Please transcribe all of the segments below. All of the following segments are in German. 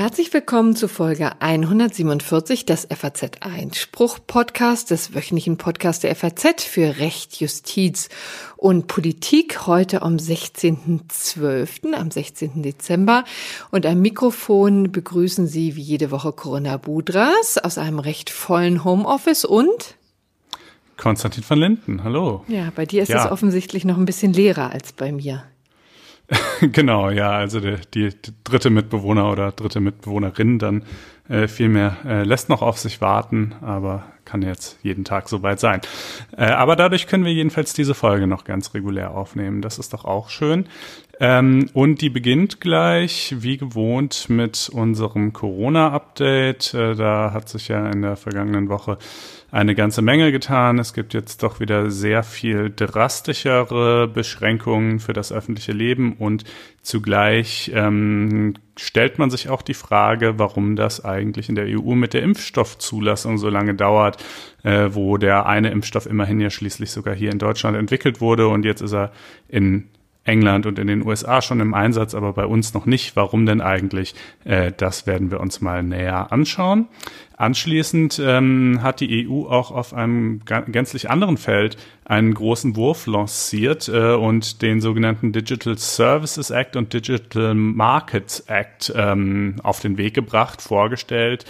Herzlich willkommen zu Folge 147 des FAZ Einspruch Podcast, des wöchentlichen Podcasts der FAZ für Recht, Justiz und Politik. Heute am 16.12., am 16. Dezember. Und am Mikrofon begrüßen Sie wie jede Woche Corinna Budras aus einem recht vollen Homeoffice und Konstantin van Linden, hallo. Ja, bei dir ist ja. es offensichtlich noch ein bisschen leerer als bei mir. genau, ja, also die, die, dritte Mitbewohner oder dritte Mitbewohnerin dann äh, vielmehr äh, lässt noch auf sich warten, aber kann jetzt jeden Tag soweit sein. Äh, aber dadurch können wir jedenfalls diese Folge noch ganz regulär aufnehmen. Das ist doch auch schön. Ähm, und die beginnt gleich, wie gewohnt, mit unserem Corona-Update. Äh, da hat sich ja in der vergangenen Woche eine ganze Menge getan. Es gibt jetzt doch wieder sehr viel drastischere Beschränkungen für das öffentliche Leben und zugleich ähm, stellt man sich auch die Frage, warum das eigentlich in der EU mit der Impfstoffzulassung so lange dauert, äh, wo der eine Impfstoff immerhin ja schließlich sogar hier in Deutschland entwickelt wurde und jetzt ist er in England und in den USA schon im Einsatz, aber bei uns noch nicht. Warum denn eigentlich? Äh, das werden wir uns mal näher anschauen. Anschließend ähm, hat die EU auch auf einem gänzlich anderen Feld einen großen Wurf lanciert äh, und den sogenannten Digital Services Act und Digital Markets Act ähm, auf den Weg gebracht, vorgestellt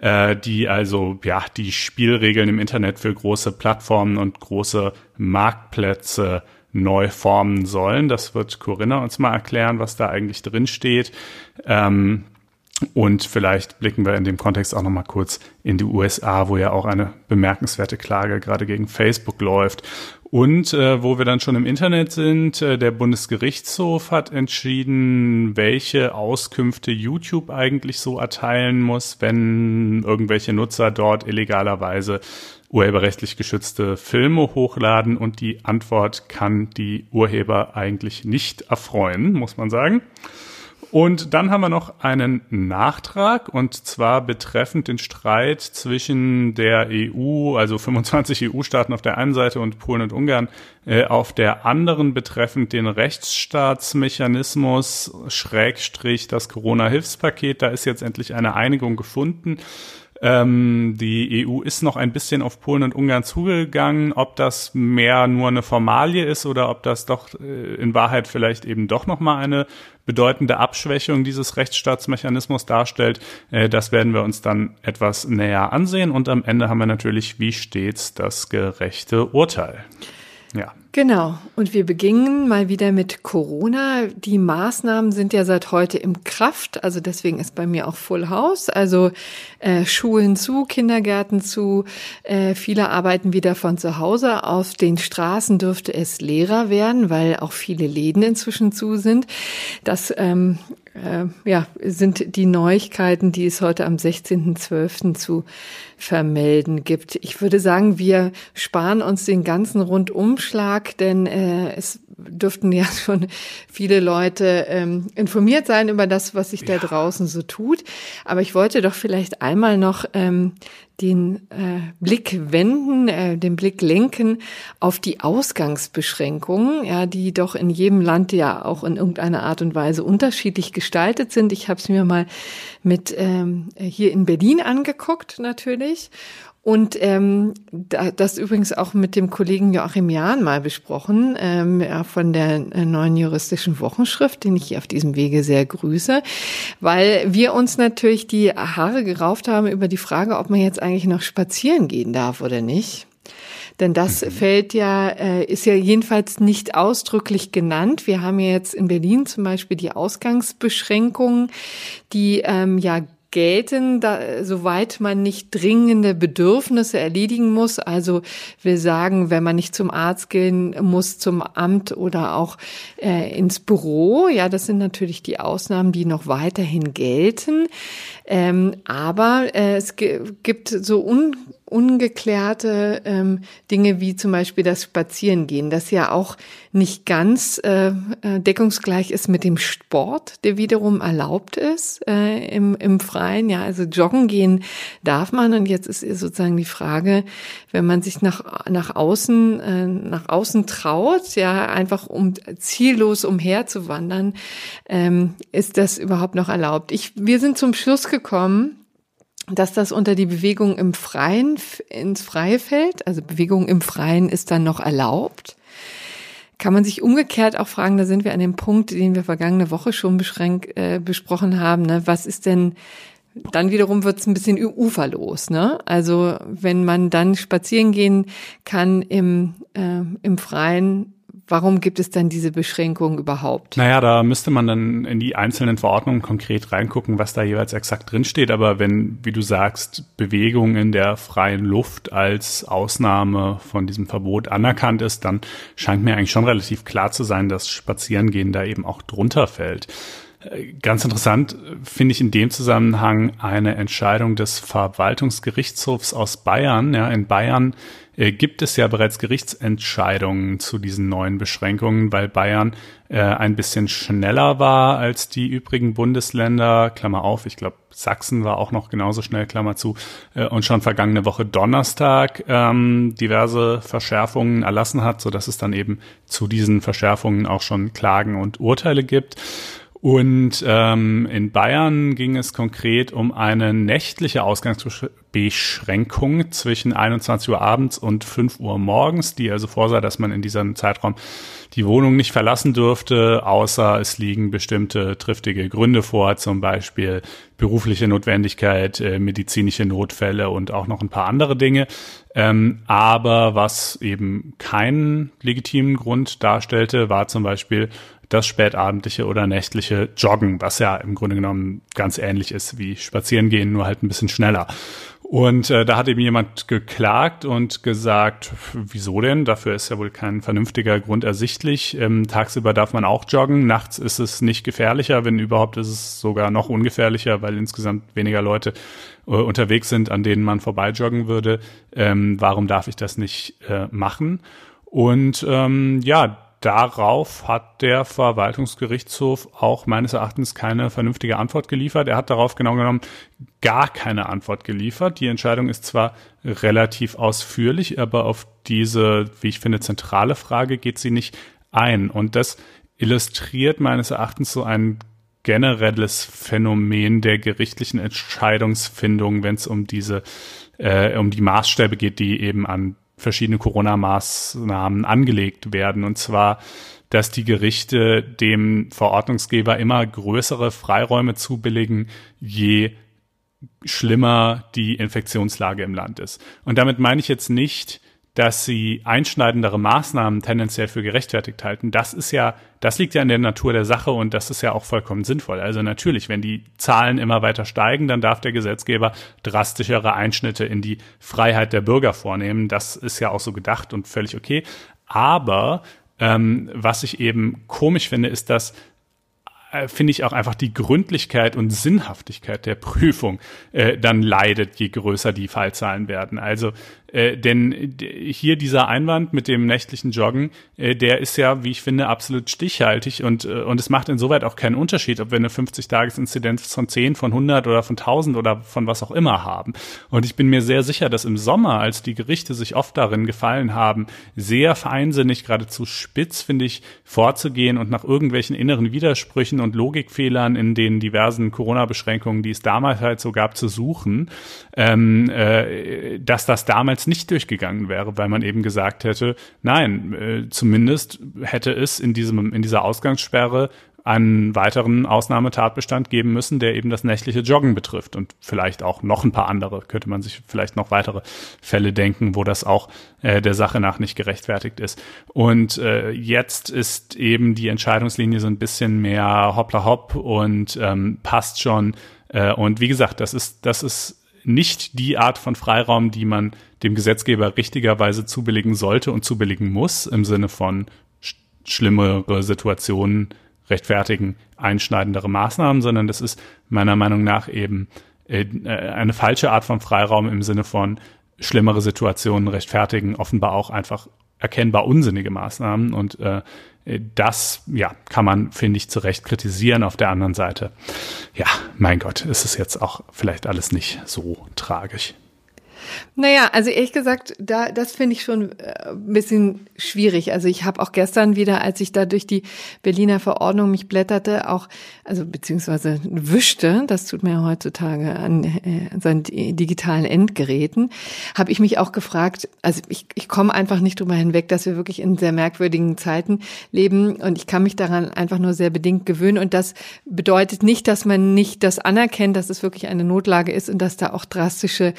äh, die also ja die Spielregeln im Internet für große Plattformen und große Marktplätze neu formen sollen. Das wird Corinna uns mal erklären, was da eigentlich drin steht. Ähm, und vielleicht blicken wir in dem Kontext auch noch mal kurz in die USA, wo ja auch eine bemerkenswerte Klage gerade gegen Facebook läuft. Und äh, wo wir dann schon im Internet sind, äh, der Bundesgerichtshof hat entschieden, welche Auskünfte YouTube eigentlich so erteilen muss, wenn irgendwelche Nutzer dort illegalerweise urheberrechtlich geschützte Filme hochladen. Und die Antwort kann die Urheber eigentlich nicht erfreuen, muss man sagen. Und dann haben wir noch einen Nachtrag und zwar betreffend den Streit zwischen der EU, also 25 EU-Staaten auf der einen Seite und Polen und Ungarn äh, auf der anderen betreffend den Rechtsstaatsmechanismus Schrägstrich das Corona-Hilfspaket. Da ist jetzt endlich eine Einigung gefunden. Ähm, die EU ist noch ein bisschen auf Polen und Ungarn zugegangen. Ob das mehr nur eine Formalie ist oder ob das doch äh, in Wahrheit vielleicht eben doch noch mal eine bedeutende Abschwächung dieses Rechtsstaatsmechanismus darstellt, äh, das werden wir uns dann etwas näher ansehen. Und am Ende haben wir natürlich, wie stets, das gerechte Urteil. Ja. Genau. Und wir beginnen mal wieder mit Corona. Die Maßnahmen sind ja seit heute im Kraft. Also deswegen ist bei mir auch Full House. Also äh, Schulen zu, Kindergärten zu. Äh, viele arbeiten wieder von zu Hause. Auf den Straßen dürfte es leerer werden, weil auch viele Läden inzwischen zu sind. Das ähm, äh, ja, sind die Neuigkeiten, die es heute am 16.12. zu vermelden gibt. Ich würde sagen, wir sparen uns den ganzen Rundumschlag, denn äh, es dürften ja schon viele Leute ähm, informiert sein über das, was sich ja. da draußen so tut. Aber ich wollte doch vielleicht einmal noch ähm, den äh, Blick wenden, äh, den Blick lenken auf die Ausgangsbeschränkungen, ja, die doch in jedem Land ja auch in irgendeiner Art und Weise unterschiedlich gestaltet sind. Ich habe es mir mal mit ähm, hier in Berlin angeguckt natürlich und ähm, das übrigens auch mit dem Kollegen Joachim Jahn mal besprochen, ähm, ja, von der äh, neuen juristischen Wochenschrift, den ich hier auf diesem Wege sehr grüße, weil wir uns natürlich die Haare gerauft haben über die Frage, ob man jetzt eigentlich noch spazieren gehen darf oder nicht. Denn das mhm. fällt ja, äh, ist ja jedenfalls nicht ausdrücklich genannt. Wir haben ja jetzt in Berlin zum Beispiel die Ausgangsbeschränkungen, die ähm, ja gelten, da, soweit man nicht dringende Bedürfnisse erledigen muss. Also wir sagen, wenn man nicht zum Arzt gehen muss, zum Amt oder auch äh, ins Büro. Ja, das sind natürlich die Ausnahmen, die noch weiterhin gelten. Ähm, aber äh, es gibt so un ungeklärte ähm, Dinge wie zum Beispiel das Spazierengehen, das ja auch nicht ganz äh, äh, deckungsgleich ist mit dem Sport, der wiederum erlaubt ist äh, im, im Freien. Ja, also joggen gehen darf man und jetzt ist sozusagen die Frage, wenn man sich nach nach außen äh, nach außen traut, ja einfach um ziellos umherzuwandern, ähm, ist das überhaupt noch erlaubt? Ich wir sind zum Schluss gekommen dass das unter die Bewegung im Freien ins Freie fällt. Also Bewegung im Freien ist dann noch erlaubt. Kann man sich umgekehrt auch fragen, da sind wir an dem Punkt, den wir vergangene Woche schon beschränkt, äh, besprochen haben, ne? was ist denn, dann wiederum wird es ein bisschen uferlos. Ne? Also wenn man dann spazieren gehen kann im, äh, im Freien, Warum gibt es dann diese Beschränkung überhaupt? Naja, da müsste man dann in die einzelnen Verordnungen konkret reingucken, was da jeweils exakt drinsteht. Aber wenn, wie du sagst, Bewegung in der freien Luft als Ausnahme von diesem Verbot anerkannt ist, dann scheint mir eigentlich schon relativ klar zu sein, dass Spazierengehen da eben auch drunter fällt. Ganz interessant finde ich in dem Zusammenhang eine Entscheidung des Verwaltungsgerichtshofs aus Bayern. Ja, in Bayern äh, gibt es ja bereits Gerichtsentscheidungen zu diesen neuen Beschränkungen, weil Bayern äh, ein bisschen schneller war als die übrigen Bundesländer. Klammer auf, ich glaube, Sachsen war auch noch genauso schnell, Klammer zu, äh, und schon vergangene Woche Donnerstag ähm, diverse Verschärfungen erlassen hat, so dass es dann eben zu diesen Verschärfungen auch schon Klagen und Urteile gibt. Und ähm, in Bayern ging es konkret um eine nächtliche Ausgangsbeschränkung zwischen 21 Uhr abends und 5 Uhr morgens, die also vorsah, dass man in diesem Zeitraum die Wohnung nicht verlassen dürfte, außer es liegen bestimmte triftige Gründe vor, zum Beispiel berufliche Notwendigkeit, äh, medizinische Notfälle und auch noch ein paar andere Dinge. Ähm, aber was eben keinen legitimen Grund darstellte, war zum Beispiel das spätabendliche oder nächtliche Joggen, was ja im Grunde genommen ganz ähnlich ist wie Spazierengehen, nur halt ein bisschen schneller. Und äh, da hat eben jemand geklagt und gesagt, wieso denn? Dafür ist ja wohl kein vernünftiger Grund ersichtlich. Ähm, tagsüber darf man auch joggen, nachts ist es nicht gefährlicher, wenn überhaupt ist es sogar noch ungefährlicher, weil insgesamt weniger Leute äh, unterwegs sind, an denen man vorbeijoggen würde. Ähm, warum darf ich das nicht äh, machen? Und ähm, ja, darauf hat der Verwaltungsgerichtshof auch meines Erachtens keine vernünftige Antwort geliefert. Er hat darauf genau genommen gar keine Antwort geliefert. Die Entscheidung ist zwar relativ ausführlich, aber auf diese, wie ich finde, zentrale Frage geht sie nicht ein. Und das illustriert meines Erachtens so ein generelles Phänomen der gerichtlichen Entscheidungsfindung, wenn es um diese äh, um die Maßstäbe geht, die eben an verschiedene Corona-Maßnahmen angelegt werden. Und zwar, dass die Gerichte dem Verordnungsgeber immer größere Freiräume zubilligen, je schlimmer die Infektionslage im Land ist. Und damit meine ich jetzt nicht, dass sie einschneidendere Maßnahmen tendenziell für gerechtfertigt halten. Das ist ja, das liegt ja in der Natur der Sache und das ist ja auch vollkommen sinnvoll. Also natürlich, wenn die Zahlen immer weiter steigen, dann darf der Gesetzgeber drastischere Einschnitte in die Freiheit der Bürger vornehmen. Das ist ja auch so gedacht und völlig okay. Aber ähm, was ich eben komisch finde, ist, dass äh, finde ich auch einfach die Gründlichkeit und Sinnhaftigkeit der Prüfung äh, dann leidet, je größer die Fallzahlen werden. Also äh, denn hier dieser Einwand mit dem nächtlichen Joggen, äh, der ist ja, wie ich finde, absolut stichhaltig und, äh, und es macht insoweit auch keinen Unterschied, ob wir eine 50-Tages-Inzidenz von 10, von 100 oder von 1000 oder von was auch immer haben. Und ich bin mir sehr sicher, dass im Sommer, als die Gerichte sich oft darin gefallen haben, sehr feinsinnig, geradezu spitz, finde ich, vorzugehen und nach irgendwelchen inneren Widersprüchen und Logikfehlern in den diversen Corona-Beschränkungen, die es damals halt so gab, zu suchen, ähm, äh, dass das damals damals nicht durchgegangen wäre, weil man eben gesagt hätte, nein, äh, zumindest hätte es in diesem, in dieser Ausgangssperre einen weiteren Ausnahmetatbestand geben müssen, der eben das nächtliche Joggen betrifft und vielleicht auch noch ein paar andere. Könnte man sich vielleicht noch weitere Fälle denken, wo das auch äh, der Sache nach nicht gerechtfertigt ist. Und äh, jetzt ist eben die Entscheidungslinie so ein bisschen mehr hoppla hopp und ähm, passt schon. Äh, und wie gesagt, das ist, das ist nicht die Art von Freiraum, die man dem Gesetzgeber richtigerweise zubilligen sollte und zubilligen muss, im Sinne von sch schlimmere Situationen rechtfertigen einschneidendere Maßnahmen, sondern das ist meiner Meinung nach eben äh, eine falsche Art von Freiraum im Sinne von schlimmere Situationen rechtfertigen offenbar auch einfach erkennbar unsinnige Maßnahmen und äh, das ja kann man finde ich zu Recht kritisieren. Auf der anderen Seite ja mein Gott ist es jetzt auch vielleicht alles nicht so tragisch naja, also ehrlich gesagt, da das finde ich schon äh, ein bisschen schwierig. Also ich habe auch gestern wieder, als ich da durch die Berliner Verordnung mich blätterte, auch, also beziehungsweise wischte, das tut man ja heutzutage an äh, seinen digitalen Endgeräten, habe ich mich auch gefragt, also ich, ich komme einfach nicht drüber hinweg, dass wir wirklich in sehr merkwürdigen Zeiten leben und ich kann mich daran einfach nur sehr bedingt gewöhnen und das bedeutet nicht, dass man nicht das anerkennt, dass es wirklich eine Notlage ist und dass da auch drastische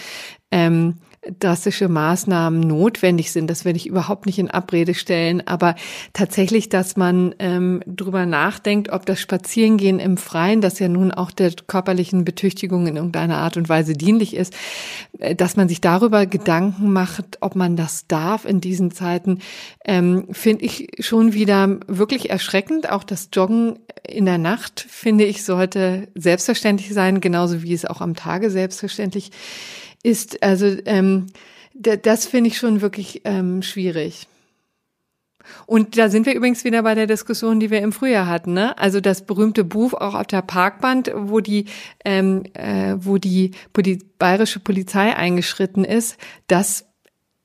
ähm, drastische Maßnahmen notwendig sind. Das werde ich überhaupt nicht in Abrede stellen. Aber tatsächlich, dass man ähm, drüber nachdenkt, ob das Spazierengehen im Freien, das ja nun auch der körperlichen Betüchtigung in irgendeiner Art und Weise dienlich ist, äh, dass man sich darüber Gedanken macht, ob man das darf in diesen Zeiten, ähm, finde ich schon wieder wirklich erschreckend. Auch das Joggen in der Nacht, finde ich, sollte selbstverständlich sein, genauso wie es auch am Tage selbstverständlich ist. Also ähm, das finde ich schon wirklich ähm, schwierig. Und da sind wir übrigens wieder bei der Diskussion, die wir im Frühjahr hatten. Ne? Also das berühmte Buch auch auf der Parkband, wo die, ähm, äh, wo die, wo die bayerische Polizei eingeschritten ist, das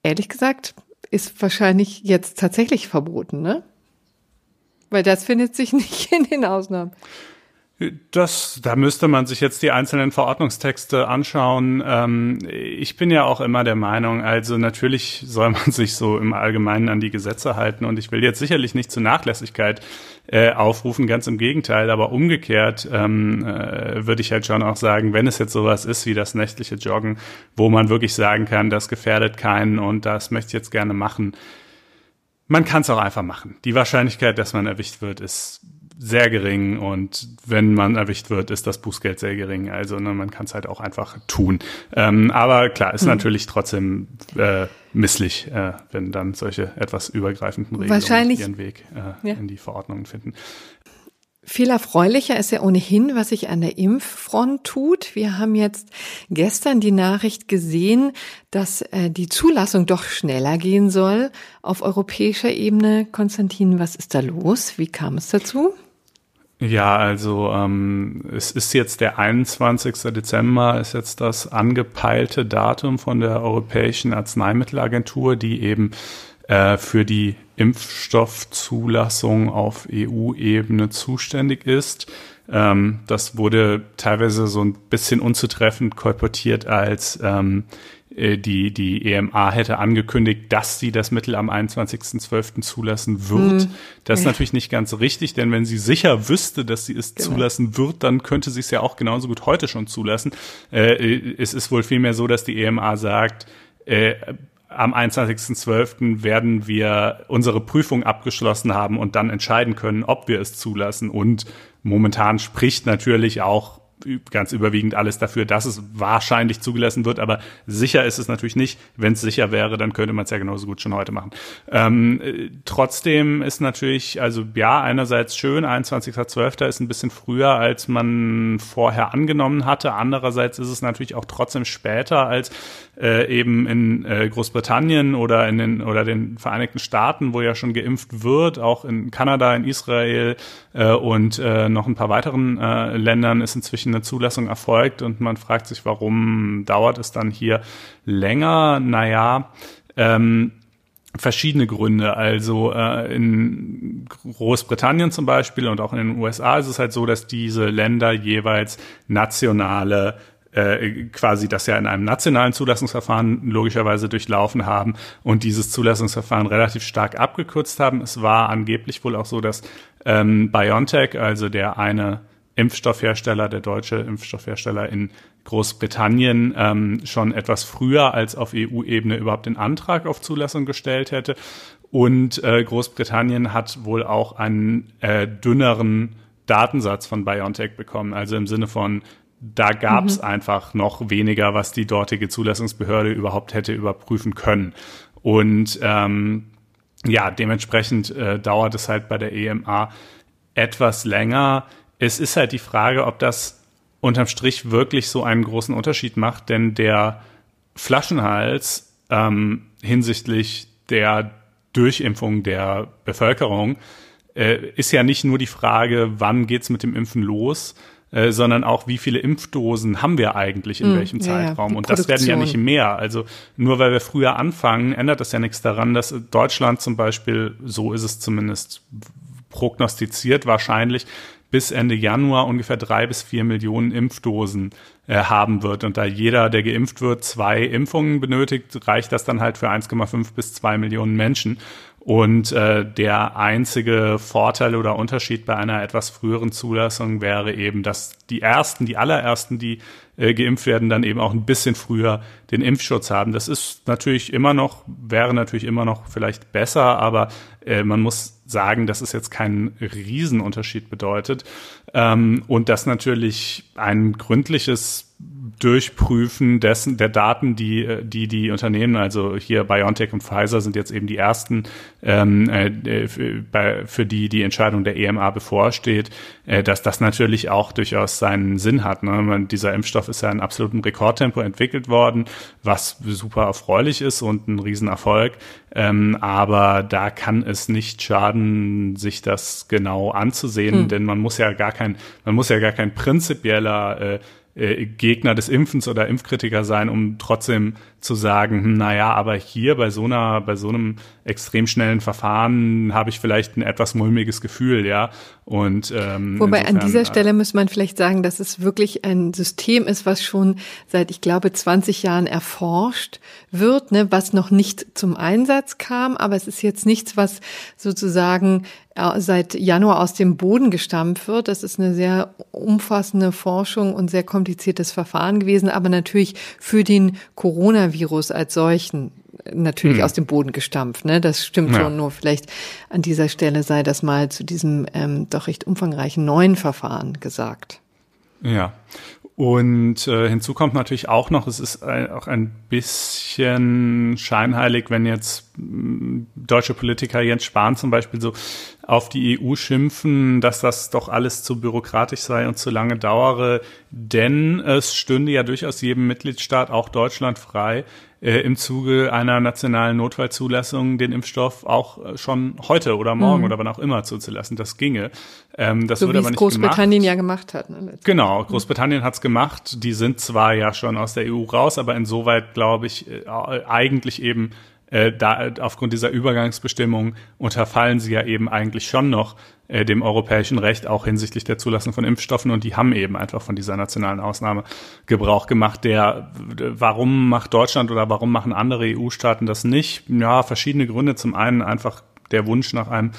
ehrlich gesagt ist wahrscheinlich jetzt tatsächlich verboten, ne? Weil das findet sich nicht in den Ausnahmen. Das, da müsste man sich jetzt die einzelnen Verordnungstexte anschauen. Ähm, ich bin ja auch immer der Meinung, also natürlich soll man sich so im Allgemeinen an die Gesetze halten und ich will jetzt sicherlich nicht zu Nachlässigkeit äh, aufrufen, ganz im Gegenteil, aber umgekehrt ähm, äh, würde ich halt schon auch sagen, wenn es jetzt sowas ist wie das nächtliche Joggen, wo man wirklich sagen kann, das gefährdet keinen und das möchte ich jetzt gerne machen, man kann es auch einfach machen. Die Wahrscheinlichkeit, dass man erwischt wird, ist sehr gering und wenn man erwischt wird, ist das Bußgeld sehr gering. Also ne, man kann es halt auch einfach tun. Ähm, aber klar, ist mhm. natürlich trotzdem äh, misslich, äh, wenn dann solche etwas übergreifenden Regelungen ihren Weg äh, ja. in die Verordnungen finden. Viel erfreulicher ist ja ohnehin, was sich an der Impffront tut. Wir haben jetzt gestern die Nachricht gesehen, dass äh, die Zulassung doch schneller gehen soll auf europäischer Ebene. Konstantin, was ist da los? Wie kam es dazu? Ja, also ähm, es ist jetzt der 21. Dezember, ist jetzt das angepeilte Datum von der Europäischen Arzneimittelagentur, die eben äh, für die Impfstoffzulassung auf EU-Ebene zuständig ist. Ähm, das wurde teilweise so ein bisschen unzutreffend kolportiert als ähm, äh, die, die EMA hätte angekündigt, dass sie das Mittel am 21.12. zulassen wird. Hm. Das ist ja. natürlich nicht ganz richtig, denn wenn sie sicher wüsste, dass sie es genau. zulassen wird, dann könnte sie es ja auch genauso gut heute schon zulassen. Äh, es ist wohl vielmehr so, dass die EMA sagt, äh, am 21.12. werden wir unsere Prüfung abgeschlossen haben und dann entscheiden können, ob wir es zulassen. Und momentan spricht natürlich auch ganz überwiegend alles dafür, dass es wahrscheinlich zugelassen wird, aber sicher ist es natürlich nicht. Wenn es sicher wäre, dann könnte man es ja genauso gut schon heute machen. Ähm, äh, trotzdem ist natürlich, also ja, einerseits schön, 21.12. ist ein bisschen früher, als man vorher angenommen hatte. Andererseits ist es natürlich auch trotzdem später als äh, eben in äh, Großbritannien oder in den oder den Vereinigten Staaten, wo ja schon geimpft wird, auch in Kanada, in Israel äh, und äh, noch ein paar weiteren Ländern ist inzwischen eine Zulassung erfolgt und man fragt sich, warum dauert es dann hier länger? Naja, ähm, verschiedene Gründe. Also äh, in Großbritannien zum Beispiel und auch in den USA ist es halt so, dass diese Länder jeweils nationale äh, quasi das ja in einem nationalen Zulassungsverfahren logischerweise durchlaufen haben und dieses Zulassungsverfahren relativ stark abgekürzt haben. Es war angeblich wohl auch so, dass ähm, BioNTech, also der eine Impfstoffhersteller, der deutsche Impfstoffhersteller in Großbritannien ähm, schon etwas früher als auf EU-Ebene überhaupt den Antrag auf Zulassung gestellt hätte. Und äh, Großbritannien hat wohl auch einen äh, dünneren Datensatz von BioNTech bekommen, also im Sinne von da gab es mhm. einfach noch weniger, was die dortige Zulassungsbehörde überhaupt hätte überprüfen können. Und ähm, ja, dementsprechend äh, dauert es halt bei der EMA etwas länger. Es ist halt die Frage, ob das unterm Strich wirklich so einen großen Unterschied macht, denn der Flaschenhals ähm, hinsichtlich der Durchimpfung der Bevölkerung äh, ist ja nicht nur die Frage, wann geht's mit dem Impfen los, äh, sondern auch, wie viele Impfdosen haben wir eigentlich in mm, welchem Zeitraum. Ja, und das werden ja nicht mehr. Also nur weil wir früher anfangen, ändert das ja nichts daran, dass Deutschland zum Beispiel, so ist es zumindest prognostiziert wahrscheinlich, bis Ende Januar ungefähr drei bis vier Millionen Impfdosen äh, haben wird. Und da jeder, der geimpft wird, zwei Impfungen benötigt, reicht das dann halt für 1,5 bis zwei Millionen Menschen. Und äh, der einzige Vorteil oder Unterschied bei einer etwas früheren Zulassung wäre eben, dass die ersten, die allerersten, die äh, geimpft werden, dann eben auch ein bisschen früher den Impfschutz haben. Das ist natürlich immer noch, wäre natürlich immer noch vielleicht besser, aber äh, man muss sagen, dass es jetzt keinen Riesenunterschied bedeutet. Ähm, und dass natürlich ein gründliches Durchprüfen dessen, der Daten, die, die die Unternehmen, also hier BioNTech und Pfizer sind jetzt eben die ersten, ähm, äh, für, bei, für die die Entscheidung der EMA bevorsteht, äh, dass das natürlich auch durchaus seinen Sinn hat. Ne? Dieser Impfstoff ist ja in absolutem Rekordtempo entwickelt worden, was super erfreulich ist und ein Riesenerfolg. Ähm, aber da kann es nicht schaden, sich das genau anzusehen, hm. denn man muss ja gar kein, man muss ja gar kein prinzipieller äh, äh, Gegner des Impfens oder Impfkritiker sein, um trotzdem zu sagen, hm, naja, aber hier bei so einer, bei so einem extrem schnellen Verfahren habe ich vielleicht ein etwas mulmiges Gefühl, ja. Und ähm, wobei insofern, an dieser äh, Stelle muss man vielleicht sagen, dass es wirklich ein System ist, was schon seit ich glaube 20 Jahren erforscht wird, ne, was noch nicht zum Einsatz kam, aber es ist jetzt nichts, was sozusagen seit Januar aus dem Boden gestampft wird. Das ist eine sehr umfassende Forschung und sehr kompliziertes Verfahren gewesen, aber natürlich für den Coronavirus als solchen natürlich hm. aus dem Boden gestampft. Ne? Das stimmt ja. schon. Nur vielleicht an dieser Stelle sei das mal zu diesem ähm, doch recht umfangreichen neuen Verfahren gesagt. Ja. Und äh, hinzu kommt natürlich auch noch, es ist ein, auch ein bisschen scheinheilig, wenn jetzt deutsche Politiker Jens Spahn zum Beispiel so auf die EU schimpfen, dass das doch alles zu bürokratisch sei und zu lange dauere, denn es stünde ja durchaus jedem Mitgliedstaat, auch Deutschland, frei, äh, im Zuge einer nationalen Notfallzulassung den Impfstoff auch äh, schon heute oder morgen mhm. oder wann auch immer zuzulassen. Das ginge. Ähm, das so würde aber nicht Großbritannien gemacht. ja gemacht hat. Ne, genau, Großbritannien hat's gemacht. Die sind zwar ja schon aus der EU raus, aber insoweit glaube ich äh, eigentlich eben äh, da aufgrund dieser Übergangsbestimmung unterfallen sie ja eben eigentlich schon noch äh, dem europäischen Recht auch hinsichtlich der Zulassung von Impfstoffen und die haben eben einfach von dieser nationalen Ausnahme Gebrauch gemacht. Der, warum macht Deutschland oder warum machen andere EU-Staaten das nicht? Ja, verschiedene Gründe. Zum einen einfach der Wunsch nach einem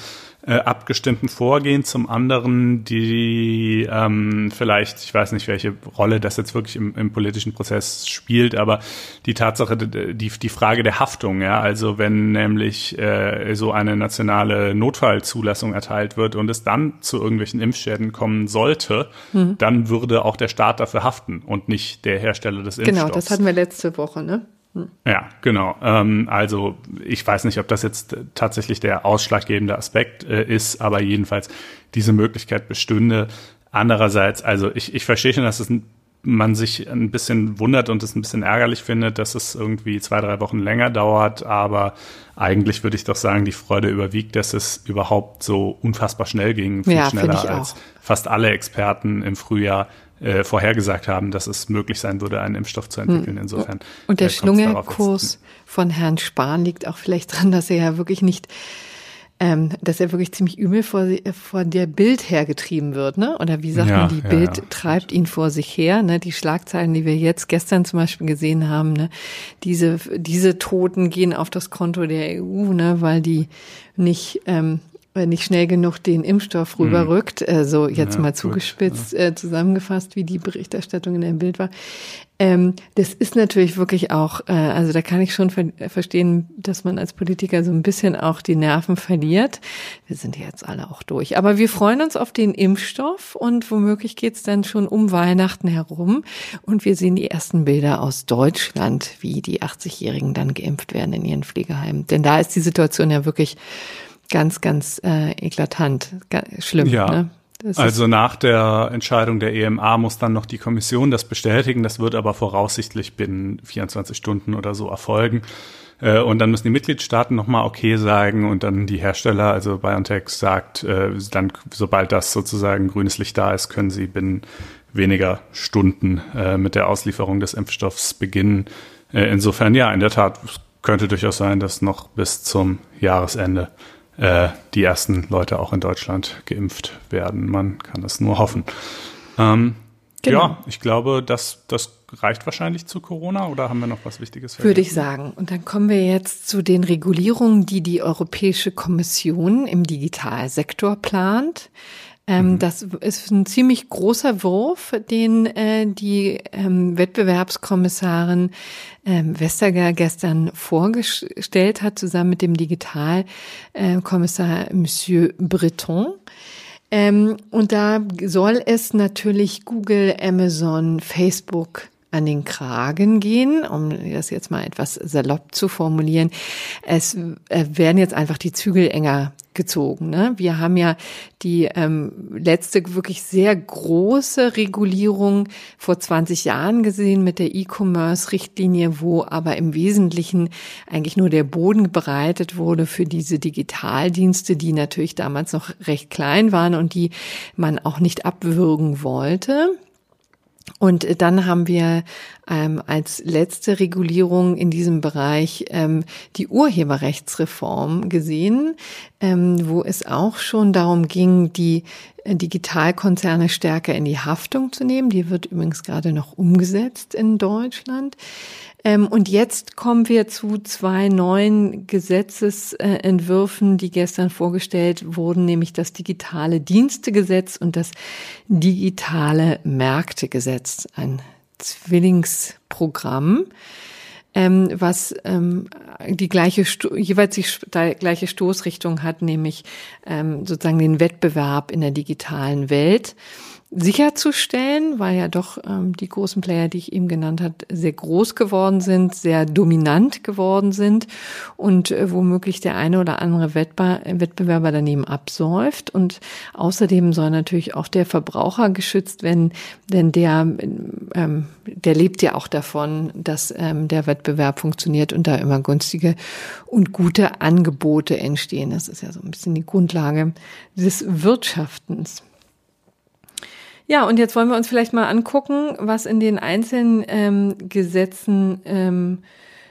äh, abgestimmten Vorgehen, zum anderen die ähm, vielleicht, ich weiß nicht, welche Rolle das jetzt wirklich im, im politischen Prozess spielt, aber die Tatsache, die, die Frage der Haftung, ja, also wenn nämlich äh, so eine nationale Notfallzulassung erteilt wird und es dann zu irgendwelchen Impfschäden kommen sollte, mhm. dann würde auch der Staat dafür haften und nicht der Hersteller des Impfstoffs. Genau, das hatten wir letzte Woche, ne? Ja, genau. Ähm, also ich weiß nicht, ob das jetzt tatsächlich der ausschlaggebende Aspekt äh, ist, aber jedenfalls diese Möglichkeit bestünde. Andererseits, also ich, ich verstehe schon, dass es man sich ein bisschen wundert und es ein bisschen ärgerlich findet, dass es irgendwie zwei, drei Wochen länger dauert, aber eigentlich würde ich doch sagen, die Freude überwiegt, dass es überhaupt so unfassbar schnell ging, viel ja, schneller als fast alle Experten im Frühjahr äh, vorhergesagt haben, dass es möglich sein würde, einen Impfstoff zu entwickeln. Hm. Insofern. Und der Schlungelkurs von Herrn Spahn liegt auch vielleicht dran, dass er ja wirklich nicht ähm, dass er wirklich ziemlich übel vor, vor der Bild hergetrieben wird, ne? Oder wie sagt ja, man, die ja, Bild ja. treibt ihn vor sich her, ne? Die Schlagzeilen, die wir jetzt gestern zum Beispiel gesehen haben, ne? Diese, diese Toten gehen auf das Konto der EU, ne? Weil die nicht ähm, nicht schnell genug den Impfstoff hm. rüberrückt, hm. äh, so jetzt ja, mal zugespitzt gut, ja. äh, zusammengefasst, wie die Berichterstattung in dem Bild war. Ähm, das ist natürlich wirklich auch, äh, also da kann ich schon ver verstehen, dass man als Politiker so ein bisschen auch die Nerven verliert. Wir sind ja jetzt alle auch durch. Aber wir freuen uns auf den Impfstoff und womöglich geht's dann schon um Weihnachten herum. Und wir sehen die ersten Bilder aus Deutschland, wie die 80-Jährigen dann geimpft werden in ihren Pflegeheimen. Denn da ist die Situation ja wirklich ganz, ganz äh, eklatant, schlimm. Ja. Ne? also nach der Entscheidung der EMA muss dann noch die Kommission das bestätigen. Das wird aber voraussichtlich binnen 24 Stunden oder so erfolgen. Äh, und dann müssen die Mitgliedstaaten nochmal okay sagen und dann die Hersteller, also BioNTech sagt, äh, dann, sobald das sozusagen grünes Licht da ist, können sie binnen weniger Stunden äh, mit der Auslieferung des Impfstoffs beginnen. Insofern, ja, in der Tat könnte durchaus sein, dass noch bis zum Jahresende die ersten Leute auch in Deutschland geimpft werden. Man kann es nur hoffen. Ähm, genau. Ja, ich glaube, dass das reicht wahrscheinlich zu Corona oder haben wir noch was Wichtiges? Vergessen? Würde ich sagen. Und dann kommen wir jetzt zu den Regulierungen, die die Europäische Kommission im Digitalsektor plant. Ähm, mhm. Das ist ein ziemlich großer Wurf, den äh, die ähm, Wettbewerbskommissarin ähm, Vestager gestern vorgestellt hat, zusammen mit dem Digitalkommissar äh, Monsieur Breton. Ähm, und da soll es natürlich Google, Amazon, Facebook, an den Kragen gehen, um das jetzt mal etwas salopp zu formulieren. Es äh, werden jetzt einfach die Zügel enger gezogen. Ne? Wir haben ja die ähm, letzte wirklich sehr große Regulierung vor 20 Jahren gesehen mit der E-Commerce-Richtlinie, wo aber im Wesentlichen eigentlich nur der Boden bereitet wurde für diese Digitaldienste, die natürlich damals noch recht klein waren und die man auch nicht abwürgen wollte. Und dann haben wir ähm, als letzte Regulierung in diesem Bereich ähm, die Urheberrechtsreform gesehen, ähm, wo es auch schon darum ging, die äh, Digitalkonzerne stärker in die Haftung zu nehmen. Die wird übrigens gerade noch umgesetzt in Deutschland. Ähm, und jetzt kommen wir zu zwei neuen Gesetzesentwürfen, die gestern vorgestellt wurden, nämlich das digitale Dienstegesetz und das digitale Märktegesetz, ein Zwillingsprogramm ähm, was ähm, die gleiche jeweils die gleiche Stoßrichtung hat, nämlich ähm, sozusagen den Wettbewerb in der digitalen Welt sicherzustellen, weil ja doch ähm, die großen Player, die ich eben genannt hat, sehr groß geworden sind, sehr dominant geworden sind und äh, womöglich der eine oder andere Wettbe Wettbewerber daneben absäuft. Und außerdem soll natürlich auch der Verbraucher geschützt werden, denn der, ähm, der lebt ja auch davon, dass ähm, der Wettbewerb funktioniert und da immer günstige und gute Angebote entstehen. Das ist ja so ein bisschen die Grundlage des Wirtschaftens. Ja, und jetzt wollen wir uns vielleicht mal angucken, was in den einzelnen ähm, Gesetzen ähm,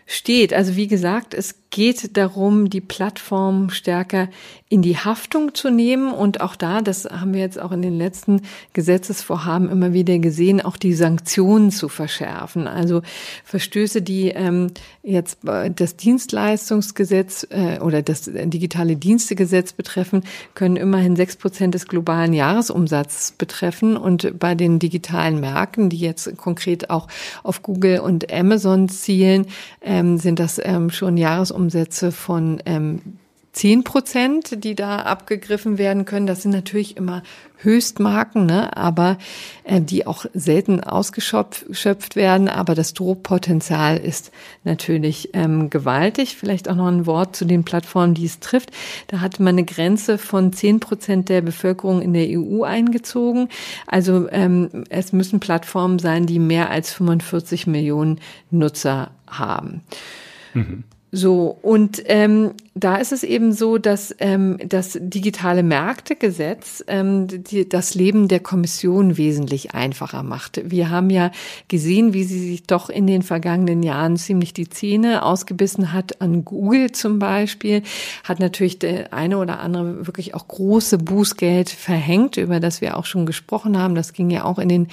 steht. Also wie gesagt, es geht darum, die Plattform stärker in die Haftung zu nehmen. Und auch da, das haben wir jetzt auch in den letzten Gesetzesvorhaben immer wieder gesehen, auch die Sanktionen zu verschärfen. Also Verstöße, die ähm, jetzt das Dienstleistungsgesetz äh, oder das digitale Dienstegesetz betreffen, können immerhin sechs Prozent des globalen Jahresumsatzes betreffen. Und bei den digitalen Märkten, die jetzt konkret auch auf Google und Amazon zielen, ähm, sind das ähm, schon Jahresumsätze Umsätze von ähm, 10 Prozent, die da abgegriffen werden können. Das sind natürlich immer Höchstmarken, ne? aber äh, die auch selten ausgeschöpft werden. Aber das Drohpotenzial ist natürlich ähm, gewaltig. Vielleicht auch noch ein Wort zu den Plattformen, die es trifft. Da hat man eine Grenze von 10 Prozent der Bevölkerung in der EU eingezogen. Also ähm, es müssen Plattformen sein, die mehr als 45 Millionen Nutzer haben. Mhm. So, und ähm, da ist es eben so, dass ähm, das digitale Märktegesetz ähm, die, das Leben der Kommission wesentlich einfacher macht. Wir haben ja gesehen, wie sie sich doch in den vergangenen Jahren ziemlich die Zähne ausgebissen hat an Google zum Beispiel, hat natürlich der eine oder andere wirklich auch große Bußgeld verhängt, über das wir auch schon gesprochen haben. Das ging ja auch in den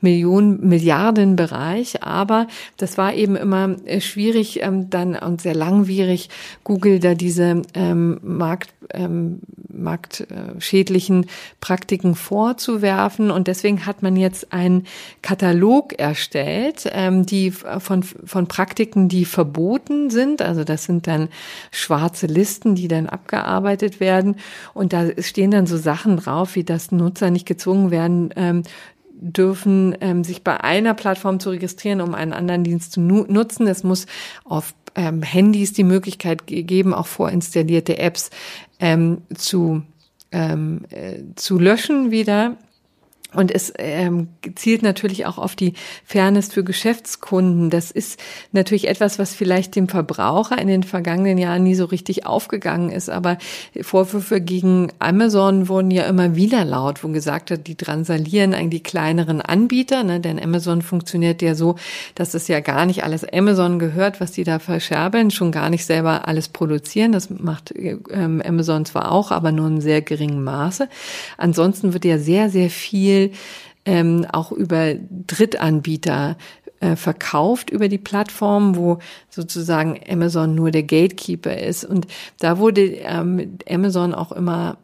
Millionen, Milliarden Bereich, aber das war eben immer äh, schwierig ähm, dann und sehr langwierig, Google da diese ähm, Markt, ähm, marktschädlichen Praktiken vorzuwerfen. Und deswegen hat man jetzt einen Katalog erstellt, ähm, die von, von Praktiken, die verboten sind. Also das sind dann schwarze Listen, die dann abgearbeitet werden. Und da stehen dann so Sachen drauf, wie dass Nutzer nicht gezwungen werden, ähm, dürfen, ähm, sich bei einer Plattform zu registrieren, um einen anderen Dienst zu nu nutzen. Es muss auf ähm, Handys die Möglichkeit geben, auch vorinstallierte Apps ähm, zu ähm, äh, zu löschen wieder und es ähm, zielt natürlich auch auf die Fairness für Geschäftskunden. Das ist natürlich etwas, was vielleicht dem Verbraucher in den vergangenen Jahren nie so richtig aufgegangen ist. Aber Vorwürfe gegen Amazon wurden ja immer wieder laut, wo gesagt hat, die transalieren eigentlich die kleineren Anbieter. Ne? Denn Amazon funktioniert ja so, dass es ja gar nicht alles Amazon gehört, was die da verscherbeln, schon gar nicht selber alles produzieren. Das macht ähm, Amazon zwar auch, aber nur in sehr geringem Maße. Ansonsten wird ja sehr, sehr viel ähm, auch über Drittanbieter äh, verkauft über die Plattform, wo sozusagen Amazon nur der Gatekeeper ist. Und da wurde ähm, Amazon auch immer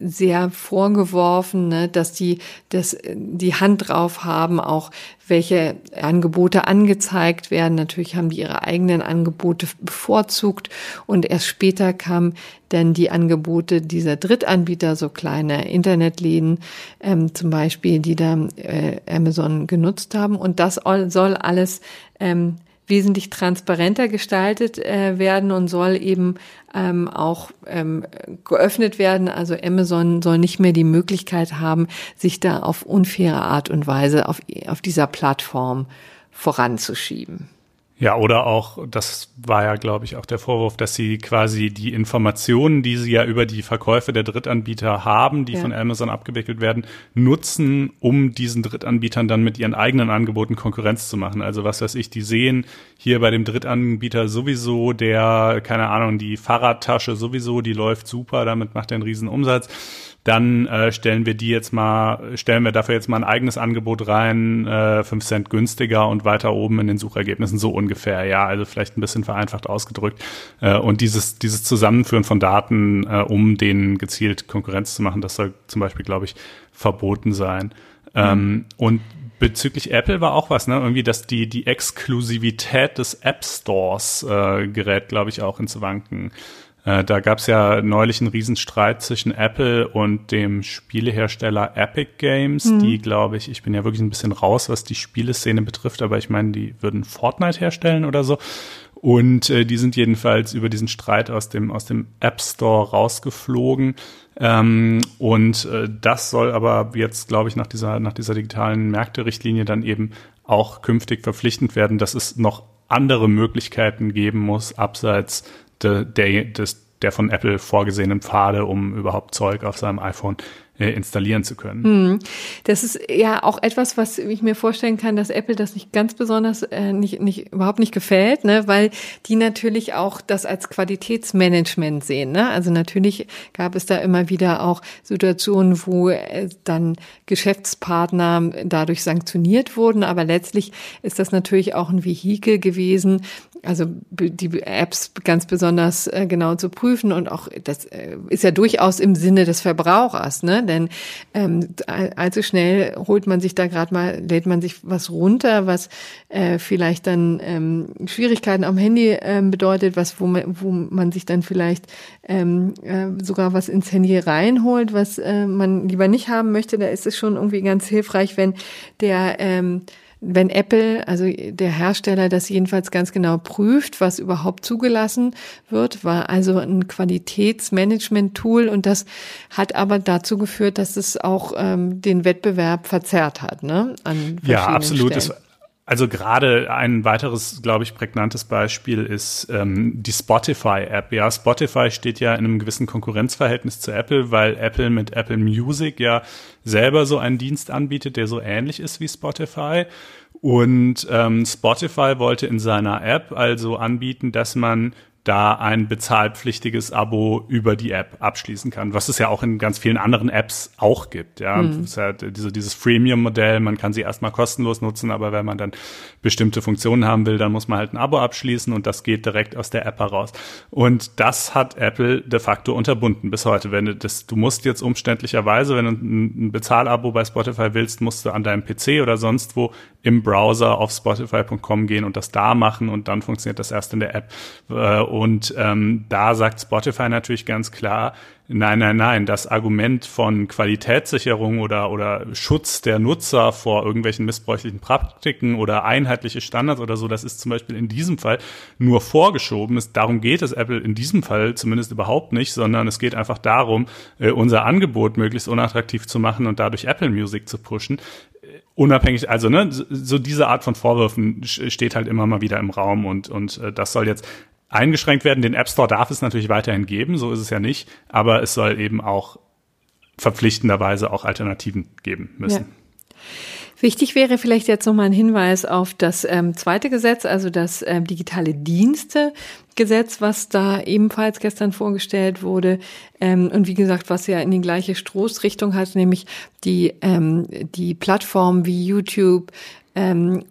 sehr vorgeworfen, ne, dass die dass die Hand drauf haben, auch welche Angebote angezeigt werden. Natürlich haben die ihre eigenen Angebote bevorzugt und erst später kamen dann die Angebote dieser Drittanbieter, so kleine Internetläden ähm, zum Beispiel, die da äh, Amazon genutzt haben. Und das soll alles ähm, wesentlich transparenter gestaltet äh, werden und soll eben ähm, auch ähm, geöffnet werden. Also Amazon soll nicht mehr die Möglichkeit haben, sich da auf unfaire Art und Weise auf, auf dieser Plattform voranzuschieben. Ja, oder auch, das war ja, glaube ich, auch der Vorwurf, dass sie quasi die Informationen, die sie ja über die Verkäufe der Drittanbieter haben, die ja. von Amazon abgewickelt werden, nutzen, um diesen Drittanbietern dann mit ihren eigenen Angeboten Konkurrenz zu machen. Also was weiß ich, die sehen hier bei dem Drittanbieter sowieso der, keine Ahnung, die Fahrradtasche sowieso, die läuft super, damit macht er einen riesen Umsatz dann äh, stellen wir die jetzt mal, stellen wir dafür jetzt mal ein eigenes Angebot rein, äh, 5 Cent günstiger und weiter oben in den Suchergebnissen, so ungefähr, ja, also vielleicht ein bisschen vereinfacht ausgedrückt. Äh, und dieses, dieses Zusammenführen von Daten, äh, um denen gezielt Konkurrenz zu machen, das soll zum Beispiel, glaube ich, verboten sein. Mhm. Ähm, und Bezüglich Apple war auch was, ne? Irgendwie, dass die, die Exklusivität des App Stores äh, gerät, glaube ich, auch ins Wanken. Äh, da gab es ja neulich einen Riesenstreit zwischen Apple und dem Spielehersteller Epic Games, mhm. die, glaube ich, ich bin ja wirklich ein bisschen raus, was die Spieleszene betrifft, aber ich meine, die würden Fortnite herstellen oder so. Und äh, die sind jedenfalls über diesen Streit aus dem, aus dem App Store rausgeflogen. Ähm, und äh, das soll aber jetzt, glaube ich, nach dieser, nach dieser digitalen Märkte-Richtlinie dann eben auch künftig verpflichtend werden, dass es noch andere Möglichkeiten geben muss, abseits de, der, des, der von Apple vorgesehenen Pfade, um überhaupt Zeug auf seinem iPhone installieren zu können. Hm. Das ist ja auch etwas, was ich mir vorstellen kann, dass Apple das nicht ganz besonders, äh, nicht, nicht, überhaupt nicht gefällt, ne, weil die natürlich auch das als Qualitätsmanagement sehen. Ne? Also natürlich gab es da immer wieder auch Situationen, wo äh, dann Geschäftspartner dadurch sanktioniert wurden, aber letztlich ist das natürlich auch ein Vehikel gewesen, also die Apps ganz besonders äh, genau zu prüfen und auch das äh, ist ja durchaus im Sinne des Verbrauchers, ne? Denn ähm, allzu schnell holt man sich da gerade mal, lädt man sich was runter, was äh, vielleicht dann ähm, Schwierigkeiten am Handy ähm, bedeutet, was wo man, wo man sich dann vielleicht ähm, äh, sogar was ins Handy reinholt, was äh, man lieber nicht haben möchte. Da ist es schon irgendwie ganz hilfreich, wenn der ähm, wenn Apple, also der Hersteller, das jedenfalls ganz genau prüft, was überhaupt zugelassen wird, war also ein Qualitätsmanagement-Tool und das hat aber dazu geführt, dass es auch ähm, den Wettbewerb verzerrt hat, ne? An ja, absolut. Stellen. Also gerade ein weiteres, glaube ich, prägnantes Beispiel ist ähm, die Spotify-App. Ja, Spotify steht ja in einem gewissen Konkurrenzverhältnis zu Apple, weil Apple mit Apple Music ja selber so einen Dienst anbietet, der so ähnlich ist wie Spotify. Und ähm, Spotify wollte in seiner App also anbieten, dass man da ein bezahlpflichtiges Abo über die App abschließen kann, was es ja auch in ganz vielen anderen Apps auch gibt. Ja, mhm. es ja diese, dieses Freemium-Modell, man kann sie erstmal kostenlos nutzen, aber wenn man dann bestimmte Funktionen haben will, dann muss man halt ein Abo abschließen und das geht direkt aus der App heraus. Und das hat Apple de facto unterbunden bis heute. Wenn du das, du musst jetzt umständlicherweise, wenn du ein Bezahlabo bei Spotify willst, musst du an deinem PC oder sonst wo im Browser auf Spotify.com gehen und das da machen und dann funktioniert das erst in der App. Äh, Und ähm, da sagt Spotify natürlich ganz klar, Nein, nein, nein. Das Argument von Qualitätssicherung oder, oder Schutz der Nutzer vor irgendwelchen missbräuchlichen Praktiken oder einheitliche Standards oder so, das ist zum Beispiel in diesem Fall nur vorgeschoben. darum geht es Apple in diesem Fall zumindest überhaupt nicht, sondern es geht einfach darum, äh, unser Angebot möglichst unattraktiv zu machen und dadurch Apple Music zu pushen unabhängig, also ne, so diese Art von Vorwürfen steht halt immer mal wieder im Raum und und äh, das soll jetzt eingeschränkt werden. Den App Store darf es natürlich weiterhin geben, so ist es ja nicht, aber es soll eben auch verpflichtenderweise auch Alternativen geben müssen. Ja. Wichtig wäre vielleicht jetzt nochmal ein Hinweis auf das ähm, zweite Gesetz, also das ähm, digitale Dienste-Gesetz, was da ebenfalls gestern vorgestellt wurde. Ähm, und wie gesagt, was ja in die gleiche Stoßrichtung hat, nämlich die, ähm, die Plattformen wie YouTube ähm,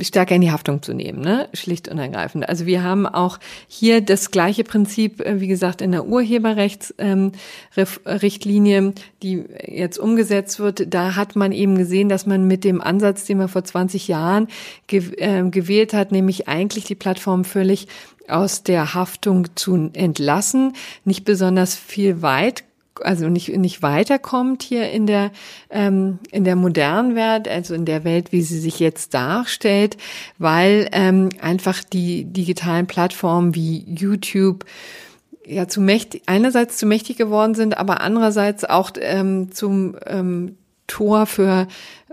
stärker in die Haftung zu nehmen, ne? schlicht und ergreifend. Also wir haben auch hier das gleiche Prinzip, äh, wie gesagt, in der Urheberrechtsrichtlinie, ähm, die jetzt umgesetzt wird. Da hat man eben gesehen, dass man mit dem Ansatz, den man vor 20 Jahren ge äh, gewählt hat, nämlich eigentlich die Plattform völlig aus der Haftung zu entlassen, nicht besonders viel weit also nicht, nicht weiterkommt hier in der, ähm, in der modernen Welt, also in der Welt, wie sie sich jetzt darstellt, weil ähm, einfach die digitalen Plattformen wie YouTube ja zu mächtig, einerseits zu mächtig geworden sind, aber andererseits auch ähm, zum ähm, Tor für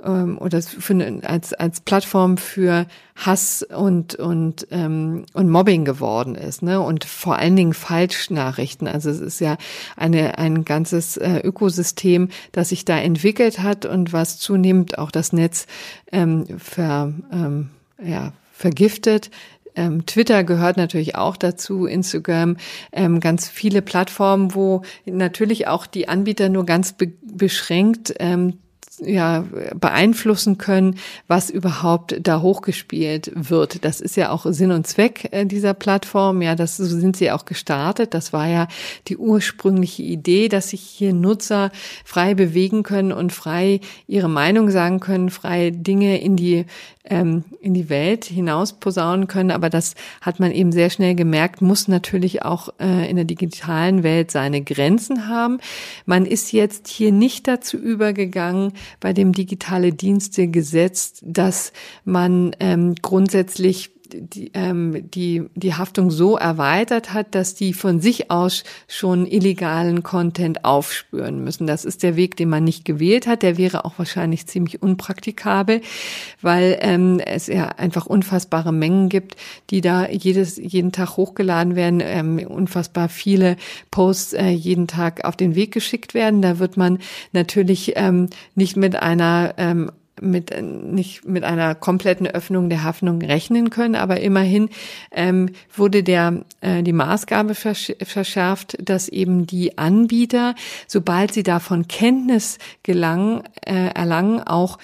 ähm, oder für, als als Plattform für Hass und und ähm, und Mobbing geworden ist, ne und vor allen Dingen Falschnachrichten. Also es ist ja eine ein ganzes äh, Ökosystem, das sich da entwickelt hat und was zunehmend auch das Netz ähm, ver, ähm, ja, vergiftet. Ähm, Twitter gehört natürlich auch dazu, Instagram, ähm, ganz viele Plattformen, wo natürlich auch die Anbieter nur ganz be beschränkt ähm, ja, beeinflussen können, was überhaupt da hochgespielt wird. Das ist ja auch Sinn und Zweck äh, dieser Plattform. Ja, das, so sind sie auch gestartet. Das war ja die ursprüngliche Idee, dass sich hier Nutzer frei bewegen können und frei ihre Meinung sagen können, frei Dinge in die ähm, in die Welt hinaus posaunen können. Aber das hat man eben sehr schnell gemerkt, muss natürlich auch äh, in der digitalen Welt seine Grenzen haben. Man ist jetzt hier nicht dazu übergegangen, bei dem digitale Dienste gesetzt, dass man ähm, grundsätzlich die, ähm, die, die Haftung so erweitert hat, dass die von sich aus schon illegalen Content aufspüren müssen. Das ist der Weg, den man nicht gewählt hat. Der wäre auch wahrscheinlich ziemlich unpraktikabel, weil ähm, es ja einfach unfassbare Mengen gibt, die da jedes, jeden Tag hochgeladen werden, ähm, unfassbar viele Posts äh, jeden Tag auf den Weg geschickt werden. Da wird man natürlich ähm, nicht mit einer ähm, mit nicht mit einer kompletten Öffnung der Haftung rechnen können, aber immerhin ähm, wurde der äh, die Maßgabe verschärft, dass eben die Anbieter, sobald sie davon Kenntnis gelangen, äh, erlangen, auch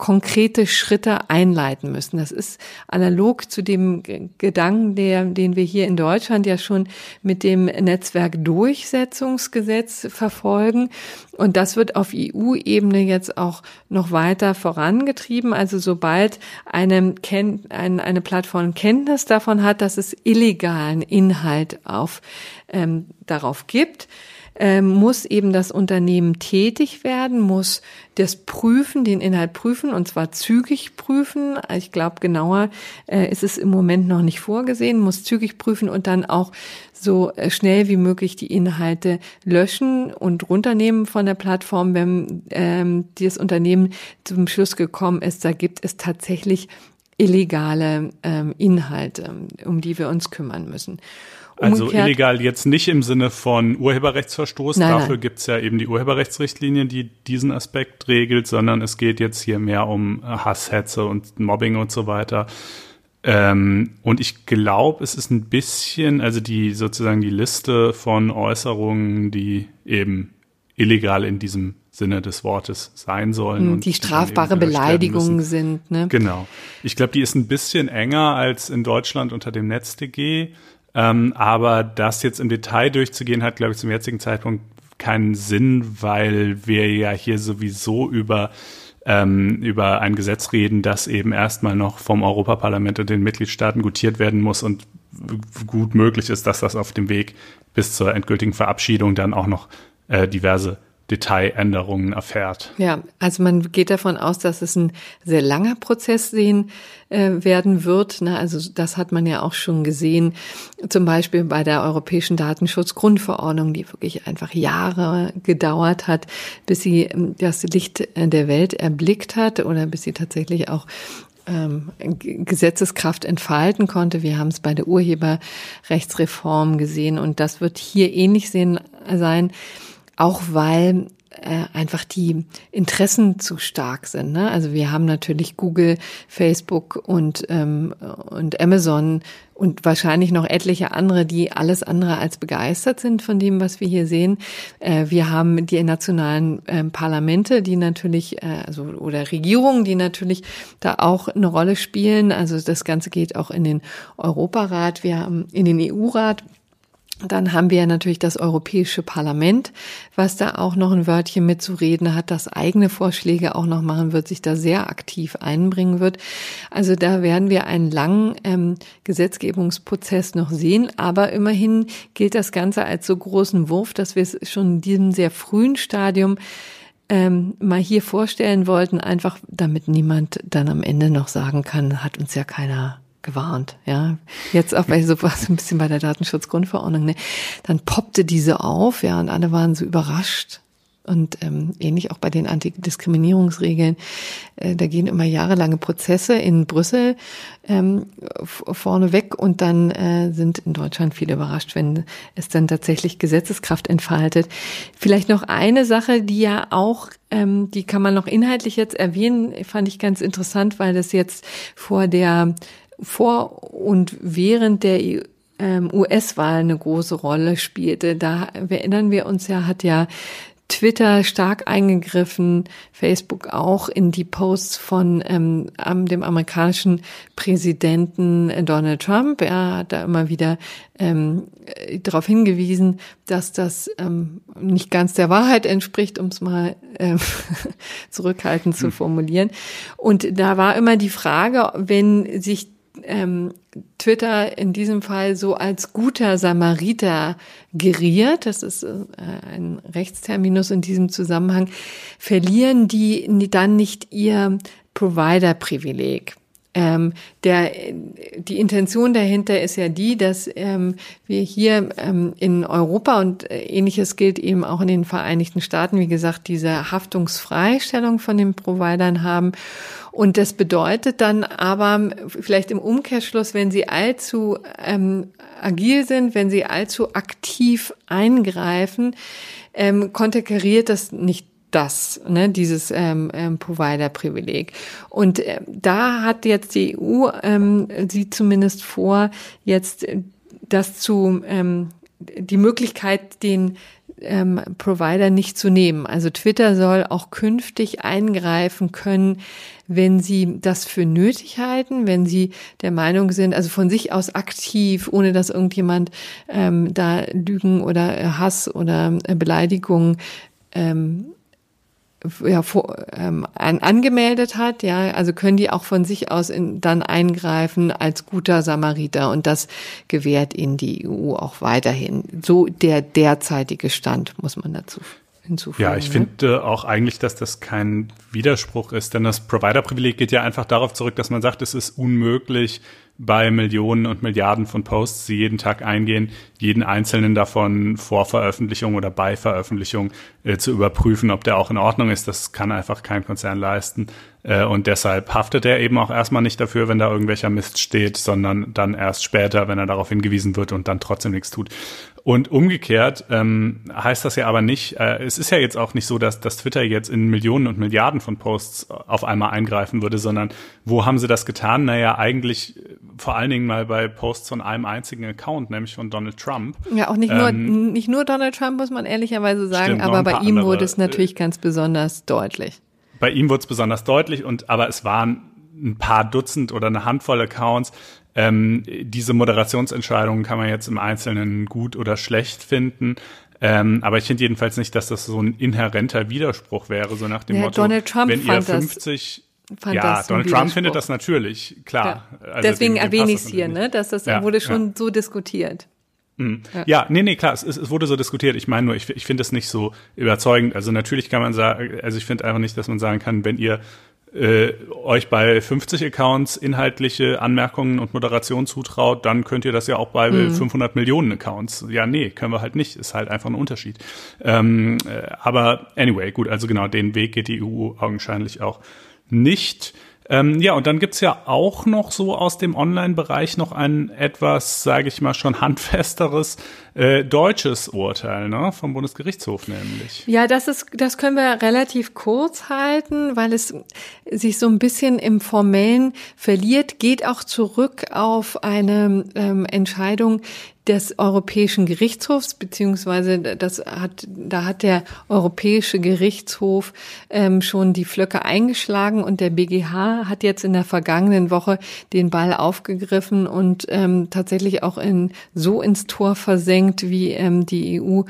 konkrete Schritte einleiten müssen. Das ist analog zu dem Gedanken, der, den wir hier in Deutschland ja schon mit dem Netzwerkdurchsetzungsgesetz verfolgen. Und das wird auf EU-Ebene jetzt auch noch weiter vorangetrieben. Also sobald eine, eine Plattform Kenntnis davon hat, dass es illegalen Inhalt auf, ähm, darauf gibt, ähm, muss eben das Unternehmen tätig werden, muss das prüfen, den Inhalt prüfen und zwar zügig prüfen. Ich glaube, genauer äh, ist es im Moment noch nicht vorgesehen, muss zügig prüfen und dann auch so äh, schnell wie möglich die Inhalte löschen und runternehmen von der Plattform, wenn ähm, das Unternehmen zum Schluss gekommen ist, da gibt es tatsächlich illegale ähm, Inhalte, um die wir uns kümmern müssen. Also illegal jetzt nicht im Sinne von Urheberrechtsverstoß, nein, dafür nein. gibt's ja eben die Urheberrechtsrichtlinie, die diesen Aspekt regelt, sondern es geht jetzt hier mehr um Hasshetze und Mobbing und so weiter. Ähm, und ich glaube, es ist ein bisschen, also die sozusagen die Liste von Äußerungen, die eben illegal in diesem Sinne des Wortes sein sollen. Hm, die strafbare Beleidigungen sind. Ne? Genau. Ich glaube, die ist ein bisschen enger als in Deutschland unter dem NetzDG. Ähm, aber das jetzt im Detail durchzugehen, hat, glaube ich, zum jetzigen Zeitpunkt keinen Sinn, weil wir ja hier sowieso über ähm, über ein Gesetz reden, das eben erstmal noch vom Europaparlament und den Mitgliedstaaten gutiert werden muss und gut möglich ist, dass das auf dem Weg bis zur endgültigen Verabschiedung dann auch noch äh, diverse Detailänderungen erfährt. Ja, also man geht davon aus, dass es ein sehr langer Prozess sehen äh, werden wird. Ne? Also das hat man ja auch schon gesehen, zum Beispiel bei der Europäischen Datenschutzgrundverordnung, die wirklich einfach Jahre gedauert hat, bis sie ähm, das Licht der Welt erblickt hat oder bis sie tatsächlich auch ähm, Gesetzeskraft entfalten konnte. Wir haben es bei der Urheberrechtsreform gesehen und das wird hier ähnlich sehen, sein auch weil äh, einfach die Interessen zu stark sind. Ne? Also wir haben natürlich Google, Facebook und, ähm, und Amazon und wahrscheinlich noch etliche andere, die alles andere als begeistert sind von dem, was wir hier sehen. Äh, wir haben die nationalen äh, Parlamente, die natürlich, äh, also oder Regierungen, die natürlich da auch eine Rolle spielen. Also das Ganze geht auch in den Europarat, wir haben in den EU-Rat. Dann haben wir natürlich das Europäische Parlament, was da auch noch ein Wörtchen mitzureden hat, das eigene Vorschläge auch noch machen wird, sich da sehr aktiv einbringen wird. Also da werden wir einen langen ähm, Gesetzgebungsprozess noch sehen, aber immerhin gilt das Ganze als so großen Wurf, dass wir es schon in diesem sehr frühen Stadium ähm, mal hier vorstellen wollten, einfach damit niemand dann am Ende noch sagen kann, hat uns ja keiner gewarnt, ja. Jetzt auch bei sowas ein bisschen bei der Datenschutzgrundverordnung, ne? Dann poppte diese auf, ja, und alle waren so überrascht. Und ähm, ähnlich auch bei den Antidiskriminierungsregeln. Äh, da gehen immer jahrelange Prozesse in Brüssel ähm, vorne weg und dann äh, sind in Deutschland viele überrascht, wenn es dann tatsächlich Gesetzeskraft entfaltet. Vielleicht noch eine Sache, die ja auch, ähm, die kann man noch inhaltlich jetzt erwähnen, fand ich ganz interessant, weil das jetzt vor der vor und während der ähm, US-Wahl eine große Rolle spielte. Da erinnern wir uns ja, hat ja Twitter stark eingegriffen, Facebook auch in die Posts von ähm, dem amerikanischen Präsidenten Donald Trump. Er hat da immer wieder ähm, darauf hingewiesen, dass das ähm, nicht ganz der Wahrheit entspricht, um es mal ähm, zurückhaltend zu hm. formulieren. Und da war immer die Frage, wenn sich ähm, Twitter in diesem Fall so als guter Samariter geriert, das ist äh, ein Rechtsterminus in diesem Zusammenhang, verlieren die dann nicht ihr Provider-Privileg. Ähm, der, die Intention dahinter ist ja die, dass ähm, wir hier ähm, in Europa und äh, ähnliches gilt eben auch in den Vereinigten Staaten, wie gesagt, diese Haftungsfreistellung von den Providern haben und das bedeutet dann aber vielleicht im Umkehrschluss, wenn sie allzu ähm, agil sind, wenn sie allzu aktiv eingreifen, ähm, konterkariert das nicht das, ne, dieses ähm, ähm, Provider-Privileg. Und äh, da hat jetzt die EU, ähm, sie zumindest vor, jetzt das zu, ähm, die Möglichkeit, den ähm, Provider nicht zu nehmen. Also Twitter soll auch künftig eingreifen können, wenn sie das für nötig halten, wenn sie der Meinung sind, also von sich aus aktiv, ohne dass irgendjemand ähm, da Lügen oder Hass oder Beleidigung ähm, ja, vor, ähm, an, angemeldet hat, ja, also können die auch von sich aus in, dann eingreifen als guter Samariter und das gewährt ihnen die EU auch weiterhin. So der derzeitige Stand, muss man dazu hinzufügen. Ja, ich ne? finde auch eigentlich, dass das kein Widerspruch ist, denn das Provider-Privileg geht ja einfach darauf zurück, dass man sagt, es ist unmöglich, bei Millionen und Milliarden von Posts, die jeden Tag eingehen, jeden einzelnen davon vor Veröffentlichung oder bei Veröffentlichung äh, zu überprüfen, ob der auch in Ordnung ist. Das kann einfach kein Konzern leisten. Äh, und deshalb haftet er eben auch erstmal nicht dafür, wenn da irgendwelcher Mist steht, sondern dann erst später, wenn er darauf hingewiesen wird und dann trotzdem nichts tut. Und umgekehrt ähm, heißt das ja aber nicht, äh, es ist ja jetzt auch nicht so, dass, dass Twitter jetzt in Millionen und Milliarden von Posts auf einmal eingreifen würde, sondern wo haben sie das getan? Naja, eigentlich vor allen Dingen mal bei Posts von einem einzigen Account, nämlich von Donald Trump. Ja, auch nicht nur, ähm, nicht nur Donald Trump, muss man ehrlicherweise sagen, stimmt, aber bei ihm andere, wurde es natürlich äh, ganz besonders deutlich. Bei ihm wurde es besonders deutlich und aber es waren ein paar Dutzend oder eine Handvoll Accounts, ähm, diese Moderationsentscheidungen kann man jetzt im Einzelnen gut oder schlecht finden. Ähm, aber ich finde jedenfalls nicht, dass das so ein inhärenter Widerspruch wäre, so nach dem ja, Motto, Donald Trump wenn ihr 50, fand ja, Donald Trump findet das natürlich, klar. Ja. Also Deswegen erwähne ich es hier, ne? dass das ja, wurde schon ja. so diskutiert. Mhm. Ja. ja, nee, nee, klar, es, es wurde so diskutiert. Ich meine nur, ich, ich finde es nicht so überzeugend. Also natürlich kann man sagen, also ich finde einfach nicht, dass man sagen kann, wenn ihr äh, euch bei 50 Accounts inhaltliche Anmerkungen und Moderation zutraut, dann könnt ihr das ja auch bei mhm. 500 Millionen Accounts. Ja, nee, können wir halt nicht. Ist halt einfach ein Unterschied. Ähm, äh, aber anyway, gut, also genau, den Weg geht die EU augenscheinlich auch nicht. Ähm, ja, und dann gibt's ja auch noch so aus dem Online-Bereich noch ein etwas, sage ich mal, schon handfesteres äh, deutsches Urteil ne? vom Bundesgerichtshof nämlich. Ja, das ist, das können wir relativ kurz halten, weil es sich so ein bisschen im Formellen verliert, geht auch zurück auf eine ähm, Entscheidung, des Europäischen Gerichtshofs, beziehungsweise das hat, da hat der Europäische Gerichtshof ähm, schon die Flöcke eingeschlagen und der BGH hat jetzt in der vergangenen Woche den Ball aufgegriffen und ähm, tatsächlich auch in, so ins Tor versenkt, wie ähm, die EU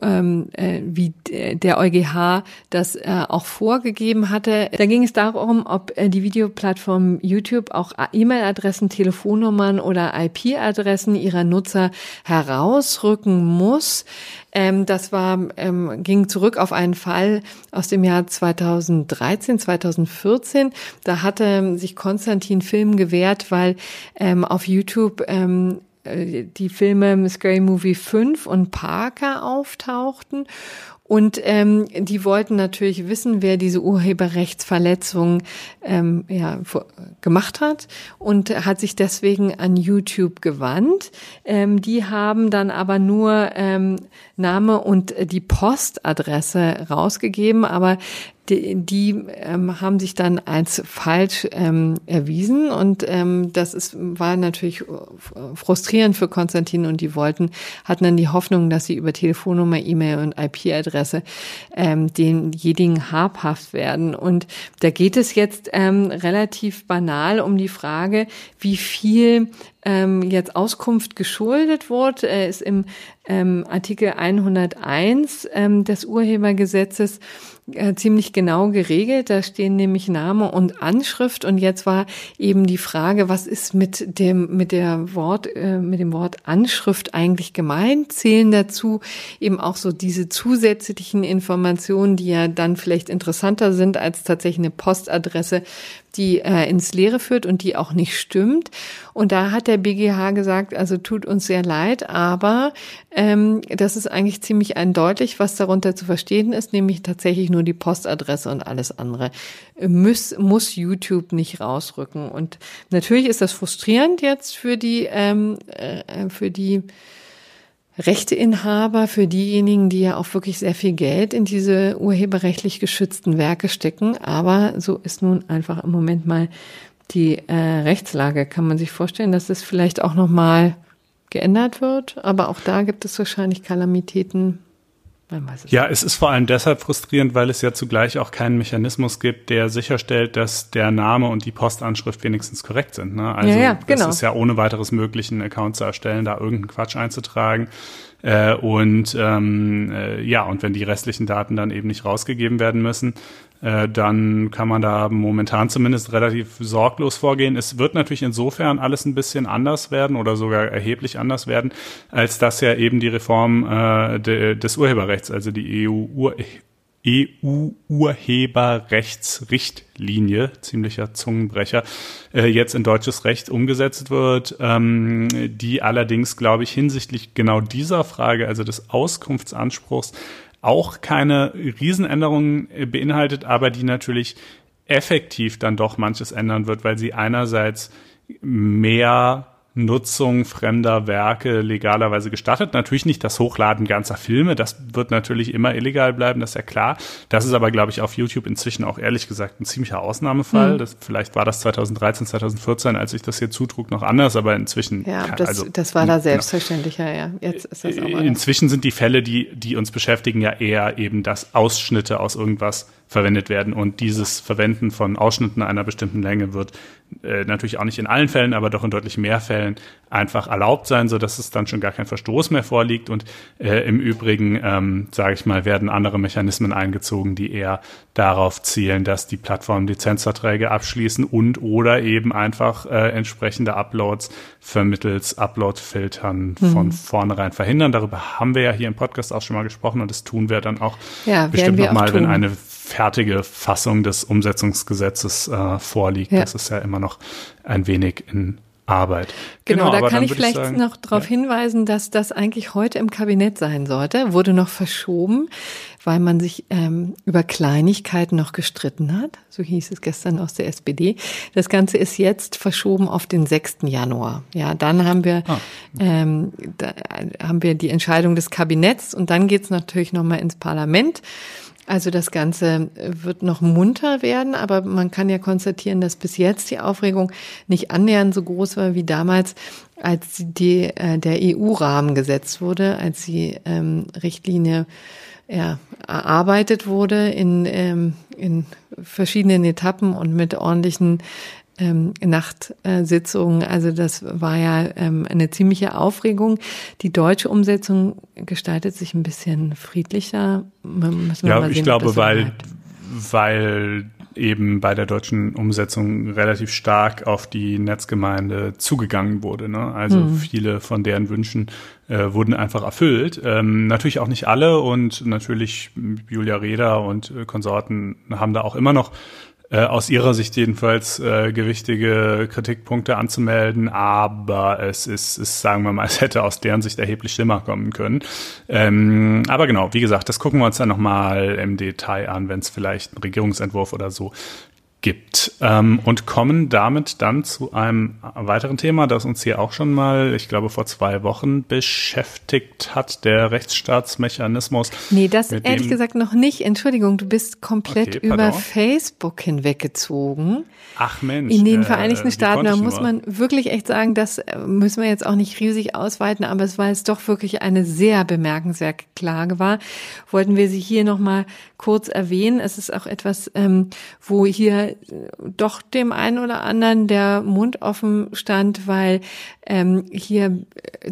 ähm, äh, wie der EuGH das äh, auch vorgegeben hatte. Da ging es darum, ob äh, die Videoplattform YouTube auch E-Mail-Adressen, Telefonnummern oder IP-Adressen ihrer Nutzer herausrücken muss. Ähm, das war ähm, ging zurück auf einen Fall aus dem Jahr 2013, 2014. Da hatte sich Konstantin Film gewährt, weil ähm, auf YouTube ähm, äh, die Filme Scary Movie 5 und Parker auftauchten. Und ähm, die wollten natürlich wissen, wer diese Urheberrechtsverletzung ähm, ja, gemacht hat und hat sich deswegen an YouTube gewandt. Ähm, die haben dann aber nur ähm, Name und die Postadresse rausgegeben, aber die, die ähm, haben sich dann als falsch ähm, erwiesen und ähm, das ist, war natürlich äh, frustrierend für Konstantin und die wollten, hatten dann die Hoffnung, dass sie über Telefonnummer, E-Mail und IP-Adresse ähm, denjenigen habhaft werden. Und da geht es jetzt ähm, relativ banal um die Frage, wie viel ähm, jetzt Auskunft geschuldet wurde. Er ist im ähm, Artikel 101 ähm, des Urhebergesetzes äh, ziemlich genau geregelt. Da stehen nämlich Name und Anschrift. Und jetzt war eben die Frage, was ist mit dem, mit der Wort, äh, mit dem Wort Anschrift eigentlich gemeint? Zählen dazu eben auch so diese zusätzlichen Informationen, die ja dann vielleicht interessanter sind als tatsächlich eine Postadresse, die äh, ins Leere führt und die auch nicht stimmt. Und da hat der BGH gesagt, also tut uns sehr leid, aber ähm, das ist eigentlich ziemlich eindeutig, was darunter zu verstehen ist, nämlich tatsächlich nur die Postadresse und alles andere muss, muss YouTube nicht rausrücken. Und natürlich ist das frustrierend jetzt für die, ähm, äh, für die Rechteinhaber, für diejenigen, die ja auch wirklich sehr viel Geld in diese urheberrechtlich geschützten Werke stecken. Aber so ist nun einfach im Moment mal die äh, Rechtslage. Kann man sich vorstellen, dass es vielleicht auch noch mal geändert wird? Aber auch da gibt es wahrscheinlich Kalamitäten, ja, es ist vor allem deshalb frustrierend, weil es ja zugleich auch keinen Mechanismus gibt, der sicherstellt, dass der Name und die Postanschrift wenigstens korrekt sind. Ne? Also ja, ja, genau. es ist ja ohne weiteres möglich, einen Account zu erstellen, da irgendeinen Quatsch einzutragen. Äh, und ähm, äh, ja, und wenn die restlichen Daten dann eben nicht rausgegeben werden müssen, äh, dann kann man da momentan zumindest relativ sorglos vorgehen. Es wird natürlich insofern alles ein bisschen anders werden oder sogar erheblich anders werden, als dass ja eben die Reform äh, de, des Urheberrechts, also die EU-Ur EU-Urheberrechtsrichtlinie, ziemlicher Zungenbrecher, äh, jetzt in deutsches Recht umgesetzt wird, ähm, die allerdings, glaube ich, hinsichtlich genau dieser Frage, also des Auskunftsanspruchs, auch keine Riesenänderungen beinhaltet, aber die natürlich effektiv dann doch manches ändern wird, weil sie einerseits mehr Nutzung fremder Werke legalerweise gestattet. Natürlich nicht das Hochladen ganzer Filme, das wird natürlich immer illegal bleiben, das ist ja klar. Das ist aber, glaube ich, auf YouTube inzwischen auch ehrlich gesagt ein ziemlicher Ausnahmefall. Mhm. Das, vielleicht war das 2013, 2014, als ich das hier zutrug, noch anders, aber inzwischen. Ja, das, also, das war da selbstverständlicher, ja. Jetzt ist das aber Inzwischen sind die Fälle, die, die uns beschäftigen, ja eher eben, dass Ausschnitte aus irgendwas verwendet werden und dieses Verwenden von Ausschnitten einer bestimmten Länge wird äh, natürlich auch nicht in allen Fällen, aber doch in deutlich mehr Fällen einfach erlaubt sein, so dass es dann schon gar kein Verstoß mehr vorliegt. Und äh, im Übrigen, ähm, sage ich mal, werden andere Mechanismen eingezogen, die eher darauf zielen, dass die Plattformen Lizenzverträge abschließen und oder eben einfach äh, entsprechende Uploads vermittels Upload-Filtern mhm. von vornherein verhindern. Darüber haben wir ja hier im Podcast auch schon mal gesprochen und das tun wir dann auch ja, bestimmt nochmal, wenn eine fertige Fassung des Umsetzungsgesetzes äh, vorliegt. Ja. Das ist ja immer noch ein wenig in Arbeit. Genau, genau da kann ich vielleicht ich sagen, noch darauf ja. hinweisen, dass das eigentlich heute im Kabinett sein sollte. Wurde noch verschoben, weil man sich ähm, über Kleinigkeiten noch gestritten hat. So hieß es gestern aus der SPD. Das Ganze ist jetzt verschoben auf den 6. Januar. Ja, dann haben wir, ah. ähm, da haben wir die Entscheidung des Kabinetts und dann geht's natürlich nochmal ins Parlament. Also das Ganze wird noch munter werden, aber man kann ja konstatieren, dass bis jetzt die Aufregung nicht annähernd so groß war wie damals, als die, äh, der EU-Rahmen gesetzt wurde, als die ähm, Richtlinie ja, erarbeitet wurde in, ähm, in verschiedenen Etappen und mit ordentlichen ähm, Nachtsitzungen. Also das war ja ähm, eine ziemliche Aufregung. Die deutsche Umsetzung gestaltet sich ein bisschen friedlicher. ja, sehen, ich glaube, weil, weil eben bei der deutschen Umsetzung relativ stark auf die Netzgemeinde zugegangen wurde. Ne? Also hm. viele von deren Wünschen äh, wurden einfach erfüllt. Ähm, natürlich auch nicht alle und natürlich Julia Reda und äh, Konsorten haben da auch immer noch äh, aus ihrer Sicht jedenfalls äh, gewichtige Kritikpunkte anzumelden, aber es ist, ist, sagen wir mal, es hätte aus deren Sicht erheblich schlimmer kommen können. Ähm, aber genau, wie gesagt, das gucken wir uns dann nochmal im Detail an, wenn es vielleicht einen Regierungsentwurf oder so gibt ähm, und kommen damit dann zu einem weiteren Thema, das uns hier auch schon mal, ich glaube, vor zwei Wochen beschäftigt hat, der Rechtsstaatsmechanismus. Nee, das ehrlich gesagt noch nicht. Entschuldigung, du bist komplett okay, über Facebook hinweggezogen. Ach Mensch. In den äh, Vereinigten Staaten, da muss man wirklich echt sagen, das äh, müssen wir jetzt auch nicht riesig ausweiten, aber es war jetzt doch wirklich eine sehr bemerkenswerte Klage war, wollten wir sie hier nochmal kurz erwähnen. Es ist auch etwas, ähm, wo hier doch dem einen oder anderen der Mund offen stand, weil ähm, hier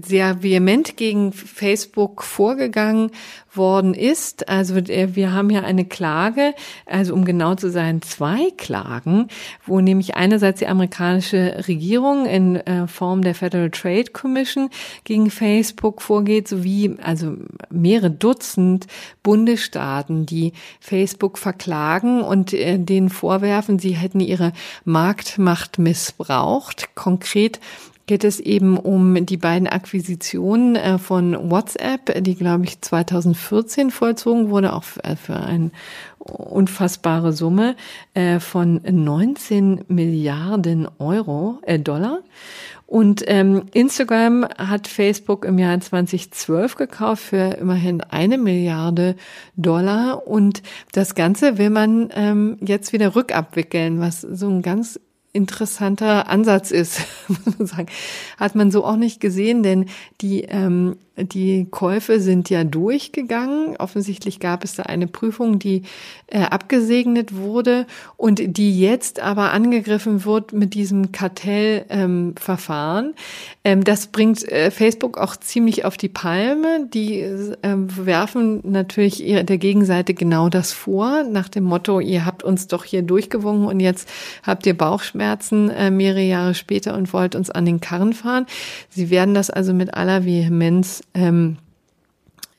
sehr vehement gegen Facebook vorgegangen worden ist. Also äh, wir haben hier eine Klage, also um genau zu sein, zwei Klagen, wo nämlich einerseits die amerikanische Regierung in äh, Form der Federal Trade Commission gegen Facebook vorgeht, sowie also mehrere Dutzend Bundesstaaten, die Facebook verklagen und äh, denen vorwerfen, sie hätten ihre Marktmacht missbraucht. Konkret geht es eben um die beiden Akquisitionen äh, von WhatsApp, die, glaube ich, 2014 vollzogen wurde, auch äh, für eine unfassbare Summe äh, von 19 Milliarden Euro, äh, Dollar. Und ähm, Instagram hat Facebook im Jahr 2012 gekauft für immerhin eine Milliarde Dollar. Und das Ganze will man ähm, jetzt wieder rückabwickeln, was so ein ganz interessanter Ansatz ist, muss man sagen. Hat man so auch nicht gesehen, denn die ähm, die Käufe sind ja durchgegangen. Offensichtlich gab es da eine Prüfung, die äh, abgesegnet wurde und die jetzt aber angegriffen wird mit diesem Kartellverfahren. Ähm, ähm, das bringt äh, Facebook auch ziemlich auf die Palme. Die äh, werfen natürlich ihr, der Gegenseite genau das vor, nach dem Motto, ihr habt uns doch hier durchgewungen und jetzt habt ihr Bauchschmerzen äh, mehrere Jahre später und wollt uns an den Karren fahren. Sie werden das also mit aller Vehemenz ähm,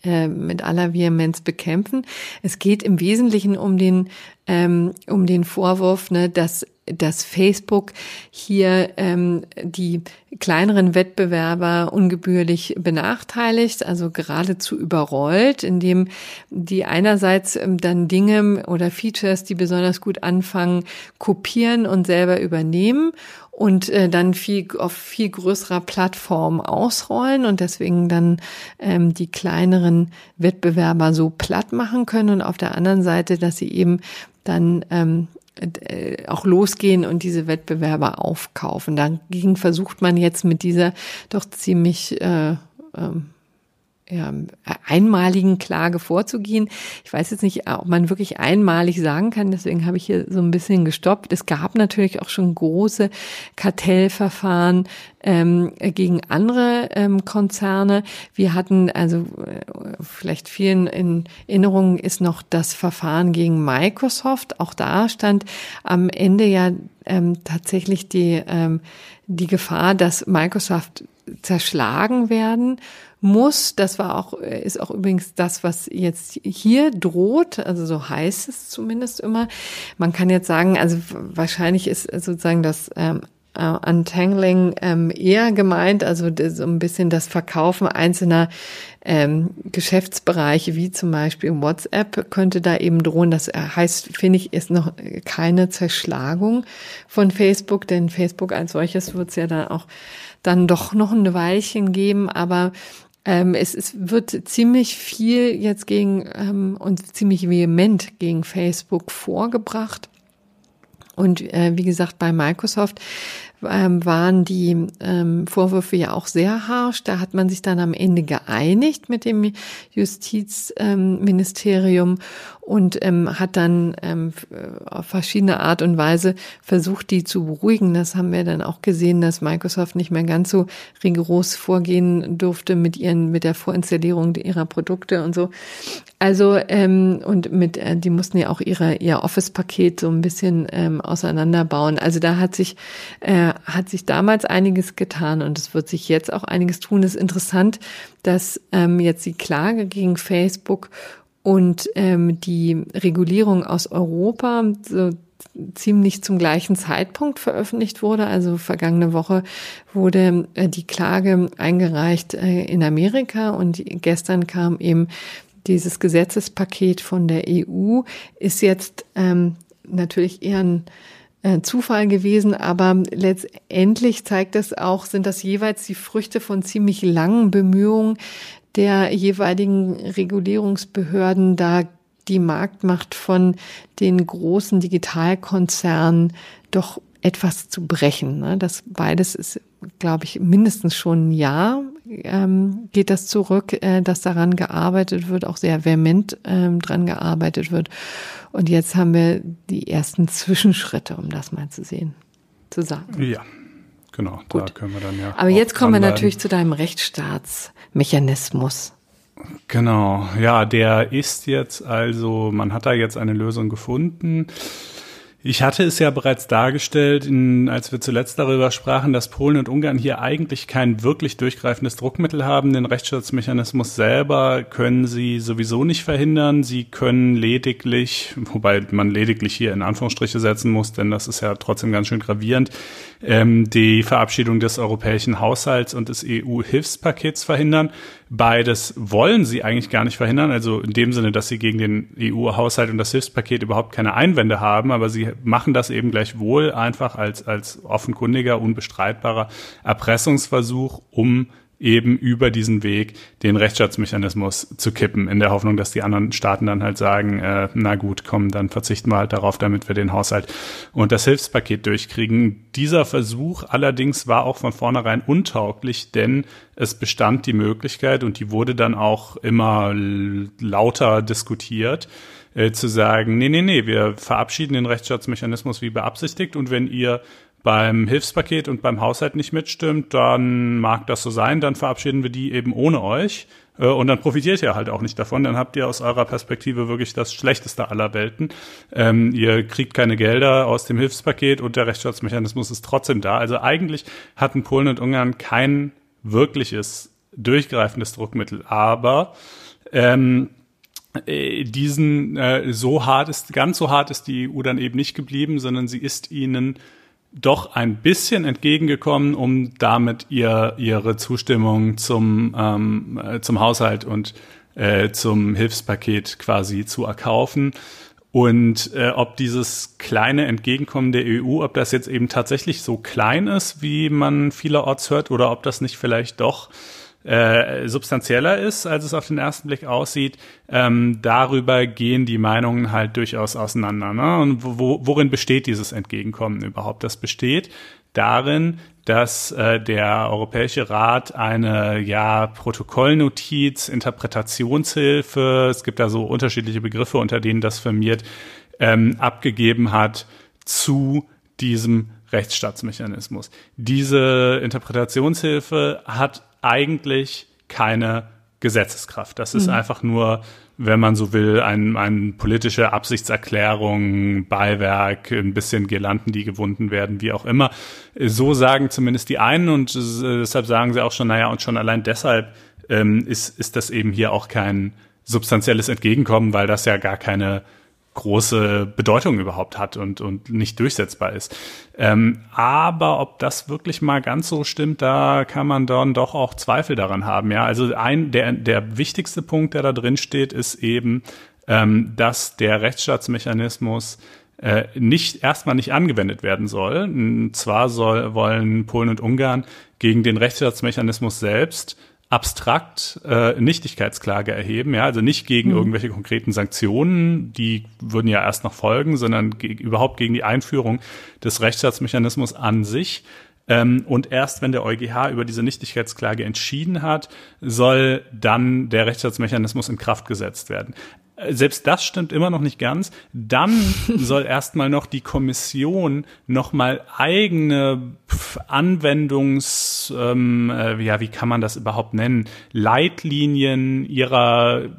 äh, mit aller Vehemenz bekämpfen. Es geht im Wesentlichen um den ähm, um den Vorwurf, ne, dass dass Facebook hier ähm, die kleineren Wettbewerber ungebührlich benachteiligt, also geradezu überrollt, indem die einerseits ähm, dann Dinge oder Features, die besonders gut anfangen, kopieren und selber übernehmen und äh, dann viel auf viel größerer Plattform ausrollen und deswegen dann ähm, die kleineren Wettbewerber so platt machen können und auf der anderen Seite, dass sie eben dann ähm, äh, auch losgehen und diese Wettbewerber aufkaufen. Dagegen versucht man jetzt mit dieser doch ziemlich äh, ähm, ja, einmaligen Klage vorzugehen. Ich weiß jetzt nicht, ob man wirklich einmalig sagen kann, deswegen habe ich hier so ein bisschen gestoppt. Es gab natürlich auch schon große Kartellverfahren ähm, gegen andere ähm, Konzerne. Wir hatten, also äh, vielleicht vielen in Erinnerung ist noch das Verfahren gegen Microsoft. Auch da stand am Ende ja ähm, tatsächlich die, ähm, die Gefahr, dass Microsoft zerschlagen werden muss. Das war auch, ist auch übrigens das, was jetzt hier droht. Also so heißt es zumindest immer. Man kann jetzt sagen, also wahrscheinlich ist sozusagen das ähm, uh, Untangling ähm, eher gemeint, also so ein bisschen das Verkaufen einzelner ähm, Geschäftsbereiche, wie zum Beispiel WhatsApp, könnte da eben drohen. Das heißt, finde ich, ist noch keine Zerschlagung von Facebook, denn Facebook als solches wird es ja dann auch dann doch noch ein Weilchen geben, aber ähm, es, es wird ziemlich viel jetzt gegen ähm, und ziemlich vehement gegen Facebook vorgebracht. Und äh, wie gesagt, bei Microsoft ähm, waren die ähm, Vorwürfe ja auch sehr harsch. Da hat man sich dann am Ende geeinigt mit dem Justizministerium ähm, und ähm, hat dann ähm, auf verschiedene Art und Weise versucht, die zu beruhigen. Das haben wir dann auch gesehen, dass Microsoft nicht mehr ganz so rigoros vorgehen durfte mit ihren mit der Vorinstallierung ihrer Produkte und so. Also ähm, und mit äh, die mussten ja auch ihre ihr Office-Paket so ein bisschen ähm, auseinanderbauen. Also da hat sich äh, hat sich damals einiges getan und es wird sich jetzt auch einiges tun. Es ist interessant, dass ähm, jetzt die Klage gegen Facebook und ähm, die Regulierung aus Europa so ziemlich zum gleichen Zeitpunkt veröffentlicht wurde. Also vergangene Woche wurde äh, die Klage eingereicht äh, in Amerika und gestern kam eben dieses Gesetzespaket von der EU, ist jetzt ähm, natürlich eher ein äh, Zufall gewesen, aber letztendlich zeigt es auch, sind das jeweils die Früchte von ziemlich langen Bemühungen der jeweiligen Regulierungsbehörden, da die Marktmacht von den großen Digitalkonzernen doch etwas zu brechen. Ne? Das beides ist, glaube ich, mindestens schon ein Jahr ähm, geht das zurück, äh, dass daran gearbeitet wird, auch sehr vehement ähm, dran gearbeitet wird. Und jetzt haben wir die ersten Zwischenschritte, um das mal zu sehen, zu sagen. Ja, genau. Gut. Da können wir dann ja. Aber jetzt kommen wir natürlich zu deinem Rechtsstaatsmechanismus. Genau, ja, der ist jetzt also, man hat da jetzt eine Lösung gefunden. Ich hatte es ja bereits dargestellt, in, als wir zuletzt darüber sprachen, dass Polen und Ungarn hier eigentlich kein wirklich durchgreifendes Druckmittel haben. Den Rechtsstaatsmechanismus selber können sie sowieso nicht verhindern. Sie können lediglich, wobei man lediglich hier in Anführungsstriche setzen muss, denn das ist ja trotzdem ganz schön gravierend, ähm, die Verabschiedung des europäischen Haushalts und des EU-Hilfspakets verhindern. Beides wollen sie eigentlich gar nicht verhindern, also in dem Sinne, dass sie gegen den EU-Haushalt und das Hilfspaket überhaupt keine Einwände haben, aber sie machen das eben gleichwohl einfach als, als offenkundiger, unbestreitbarer Erpressungsversuch, um eben über diesen Weg den Rechtsstaatsmechanismus zu kippen, in der Hoffnung, dass die anderen Staaten dann halt sagen, äh, na gut, komm, dann verzichten wir halt darauf, damit wir den Haushalt und das Hilfspaket durchkriegen. Dieser Versuch allerdings war auch von vornherein untauglich, denn es bestand die Möglichkeit und die wurde dann auch immer lauter diskutiert, äh, zu sagen, nee, nee, nee, wir verabschieden den Rechtsstaatsmechanismus wie beabsichtigt und wenn ihr beim Hilfspaket und beim Haushalt nicht mitstimmt, dann mag das so sein, dann verabschieden wir die eben ohne euch. Äh, und dann profitiert ihr halt auch nicht davon. Dann habt ihr aus eurer Perspektive wirklich das Schlechteste aller Welten. Ähm, ihr kriegt keine Gelder aus dem Hilfspaket und der Rechtsstaatsmechanismus ist trotzdem da. Also eigentlich hatten Polen und Ungarn kein wirkliches durchgreifendes Druckmittel. Aber ähm, äh, diesen äh, so hart ist, ganz so hart ist die EU dann eben nicht geblieben, sondern sie ist ihnen doch ein bisschen entgegengekommen, um damit ihr ihre Zustimmung zum ähm, äh, zum Haushalt und äh, zum Hilfspaket quasi zu erkaufen. Und äh, ob dieses kleine Entgegenkommen der EU, ob das jetzt eben tatsächlich so klein ist, wie man vielerorts hört, oder ob das nicht vielleicht doch äh, substanzieller ist, als es auf den ersten Blick aussieht, ähm, darüber gehen die Meinungen halt durchaus auseinander. Ne? Und wo, worin besteht dieses Entgegenkommen überhaupt? Das besteht darin, dass äh, der Europäische Rat eine ja Protokollnotiz, Interpretationshilfe, es gibt da so unterschiedliche Begriffe, unter denen das firmiert, ähm, abgegeben hat zu diesem Rechtsstaatsmechanismus. Diese Interpretationshilfe hat eigentlich keine Gesetzeskraft. Das ist mhm. einfach nur, wenn man so will, ein, ein politische Absichtserklärung, Beiwerk, ein bisschen Girlanden, die gewunden werden, wie auch immer. So sagen zumindest die einen und deshalb sagen sie auch schon, naja, und schon allein deshalb ähm, ist, ist das eben hier auch kein substanzielles Entgegenkommen, weil das ja gar keine große Bedeutung überhaupt hat und, und nicht durchsetzbar ist. Ähm, aber ob das wirklich mal ganz so stimmt, da kann man dann doch auch Zweifel daran haben. Ja, also ein, der, der wichtigste Punkt, der da drin steht, ist eben, ähm, dass der Rechtsstaatsmechanismus äh, nicht erstmal nicht angewendet werden soll. Und zwar soll, wollen Polen und Ungarn gegen den Rechtsstaatsmechanismus selbst abstrakt äh, Nichtigkeitsklage erheben, ja, also nicht gegen mhm. irgendwelche konkreten Sanktionen, die würden ja erst noch folgen, sondern ge überhaupt gegen die Einführung des Rechtsstaatsmechanismus an sich. Ähm, und erst wenn der EuGH über diese Nichtigkeitsklage entschieden hat, soll dann der Rechtsstaatsmechanismus in Kraft gesetzt werden selbst das stimmt immer noch nicht ganz. Dann soll erstmal noch die Kommission nochmal eigene Anwendungs, ähm, äh, ja, wie kann man das überhaupt nennen, Leitlinien ihrer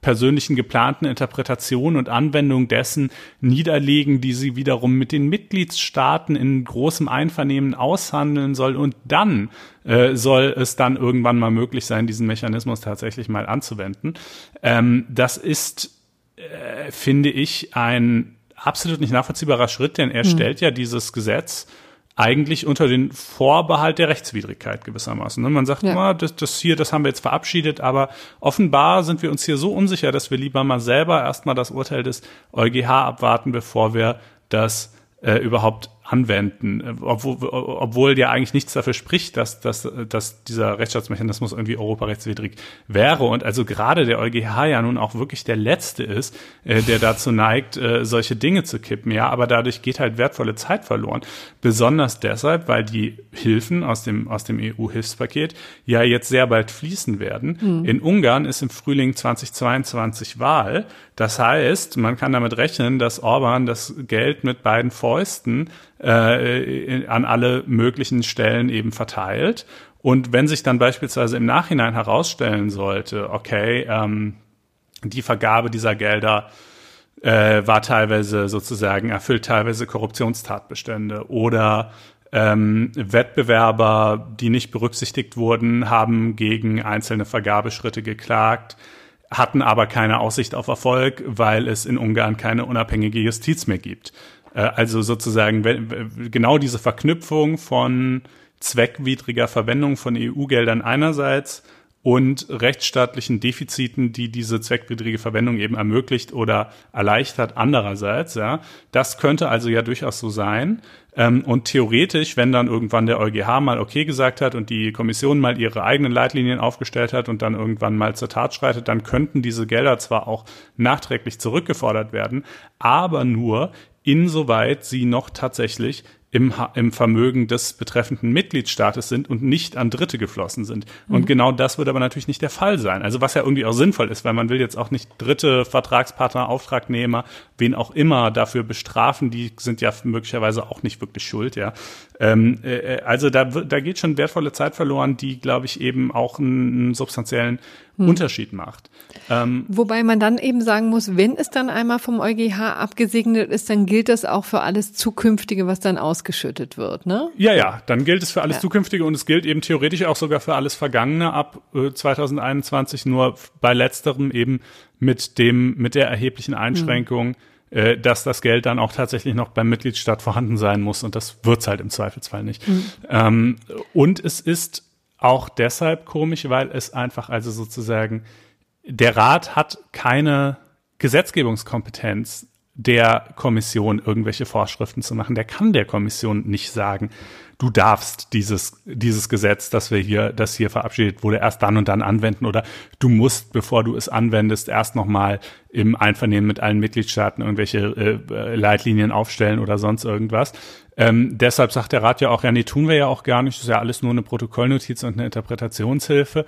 persönlichen geplanten Interpretation und Anwendung dessen niederlegen, die sie wiederum mit den Mitgliedstaaten in großem Einvernehmen aushandeln soll. Und dann äh, soll es dann irgendwann mal möglich sein, diesen Mechanismus tatsächlich mal anzuwenden. Ähm, das ist, äh, finde ich, ein absolut nicht nachvollziehbarer Schritt, denn er hm. stellt ja dieses Gesetz eigentlich unter den Vorbehalt der Rechtswidrigkeit gewissermaßen. Ne? Man sagt ja. mal, das, das hier, das haben wir jetzt verabschiedet, aber offenbar sind wir uns hier so unsicher, dass wir lieber mal selber erstmal das Urteil des EuGH abwarten, bevor wir das äh, überhaupt anwenden, obwohl, obwohl ja eigentlich nichts dafür spricht, dass, dass, dass dieser Rechtsstaatsmechanismus irgendwie europarechtswidrig wäre und also gerade der EuGH ja nun auch wirklich der Letzte ist, äh, der dazu neigt, äh, solche Dinge zu kippen, ja, aber dadurch geht halt wertvolle Zeit verloren. Besonders deshalb, weil die Hilfen aus dem, aus dem EU-Hilfspaket ja jetzt sehr bald fließen werden. Mhm. In Ungarn ist im Frühling 2022 Wahl. Das heißt, man kann damit rechnen, dass Orban das Geld mit beiden Fäusten äh, an alle möglichen Stellen eben verteilt. Und wenn sich dann beispielsweise im Nachhinein herausstellen sollte, okay, ähm, die Vergabe dieser Gelder äh, war teilweise sozusagen, erfüllt teilweise Korruptionstatbestände oder ähm, Wettbewerber, die nicht berücksichtigt wurden, haben gegen einzelne Vergabeschritte geklagt, hatten aber keine Aussicht auf Erfolg, weil es in Ungarn keine unabhängige Justiz mehr gibt. Äh, also sozusagen genau diese Verknüpfung von zweckwidriger Verwendung von EU-Geldern einerseits und rechtsstaatlichen Defiziten, die diese zweckwidrige Verwendung eben ermöglicht oder erleichtert andererseits. Ja, das könnte also ja durchaus so sein. Ähm, und theoretisch, wenn dann irgendwann der EuGH mal okay gesagt hat und die Kommission mal ihre eigenen Leitlinien aufgestellt hat und dann irgendwann mal zur Tat schreitet, dann könnten diese Gelder zwar auch nachträglich zurückgefordert werden, aber nur insoweit sie noch tatsächlich im, im Vermögen des betreffenden Mitgliedstaates sind und nicht an Dritte geflossen sind. Und mhm. genau das wird aber natürlich nicht der Fall sein. Also was ja irgendwie auch sinnvoll ist, weil man will jetzt auch nicht dritte Vertragspartner, Auftragnehmer, wen auch immer dafür bestrafen, die sind ja möglicherweise auch nicht wirklich schuld, ja. Ähm, äh, also da, da geht schon wertvolle Zeit verloren, die, glaube ich, eben auch einen, einen substanziellen hm. Unterschied macht. Ähm, Wobei man dann eben sagen muss, wenn es dann einmal vom EuGH abgesegnet ist, dann gilt das auch für alles Zukünftige, was dann ausgeschüttet wird, ne? Ja, ja, dann gilt es für alles ja. Zukünftige und es gilt eben theoretisch auch sogar für alles Vergangene ab äh, 2021, nur bei letzterem eben mit dem, mit der erheblichen Einschränkung, hm äh, dass das Geld dann auch tatsächlich noch beim Mitgliedstaat vorhanden sein muss und das wird's halt im Zweifelsfall nicht. Mhm. Ähm, und es ist auch deshalb komisch, weil es einfach also sozusagen der Rat hat keine Gesetzgebungskompetenz der Kommission irgendwelche Vorschriften zu machen. Der kann der Kommission nicht sagen, du darfst dieses, dieses Gesetz, das wir hier, das hier verabschiedet wurde, erst dann und dann anwenden oder du musst, bevor du es anwendest, erst nochmal im Einvernehmen mit allen Mitgliedstaaten irgendwelche äh, Leitlinien aufstellen oder sonst irgendwas. Ähm, deshalb sagt der Rat ja auch, ja, nee, tun wir ja auch gar nicht, das ist ja alles nur eine Protokollnotiz und eine Interpretationshilfe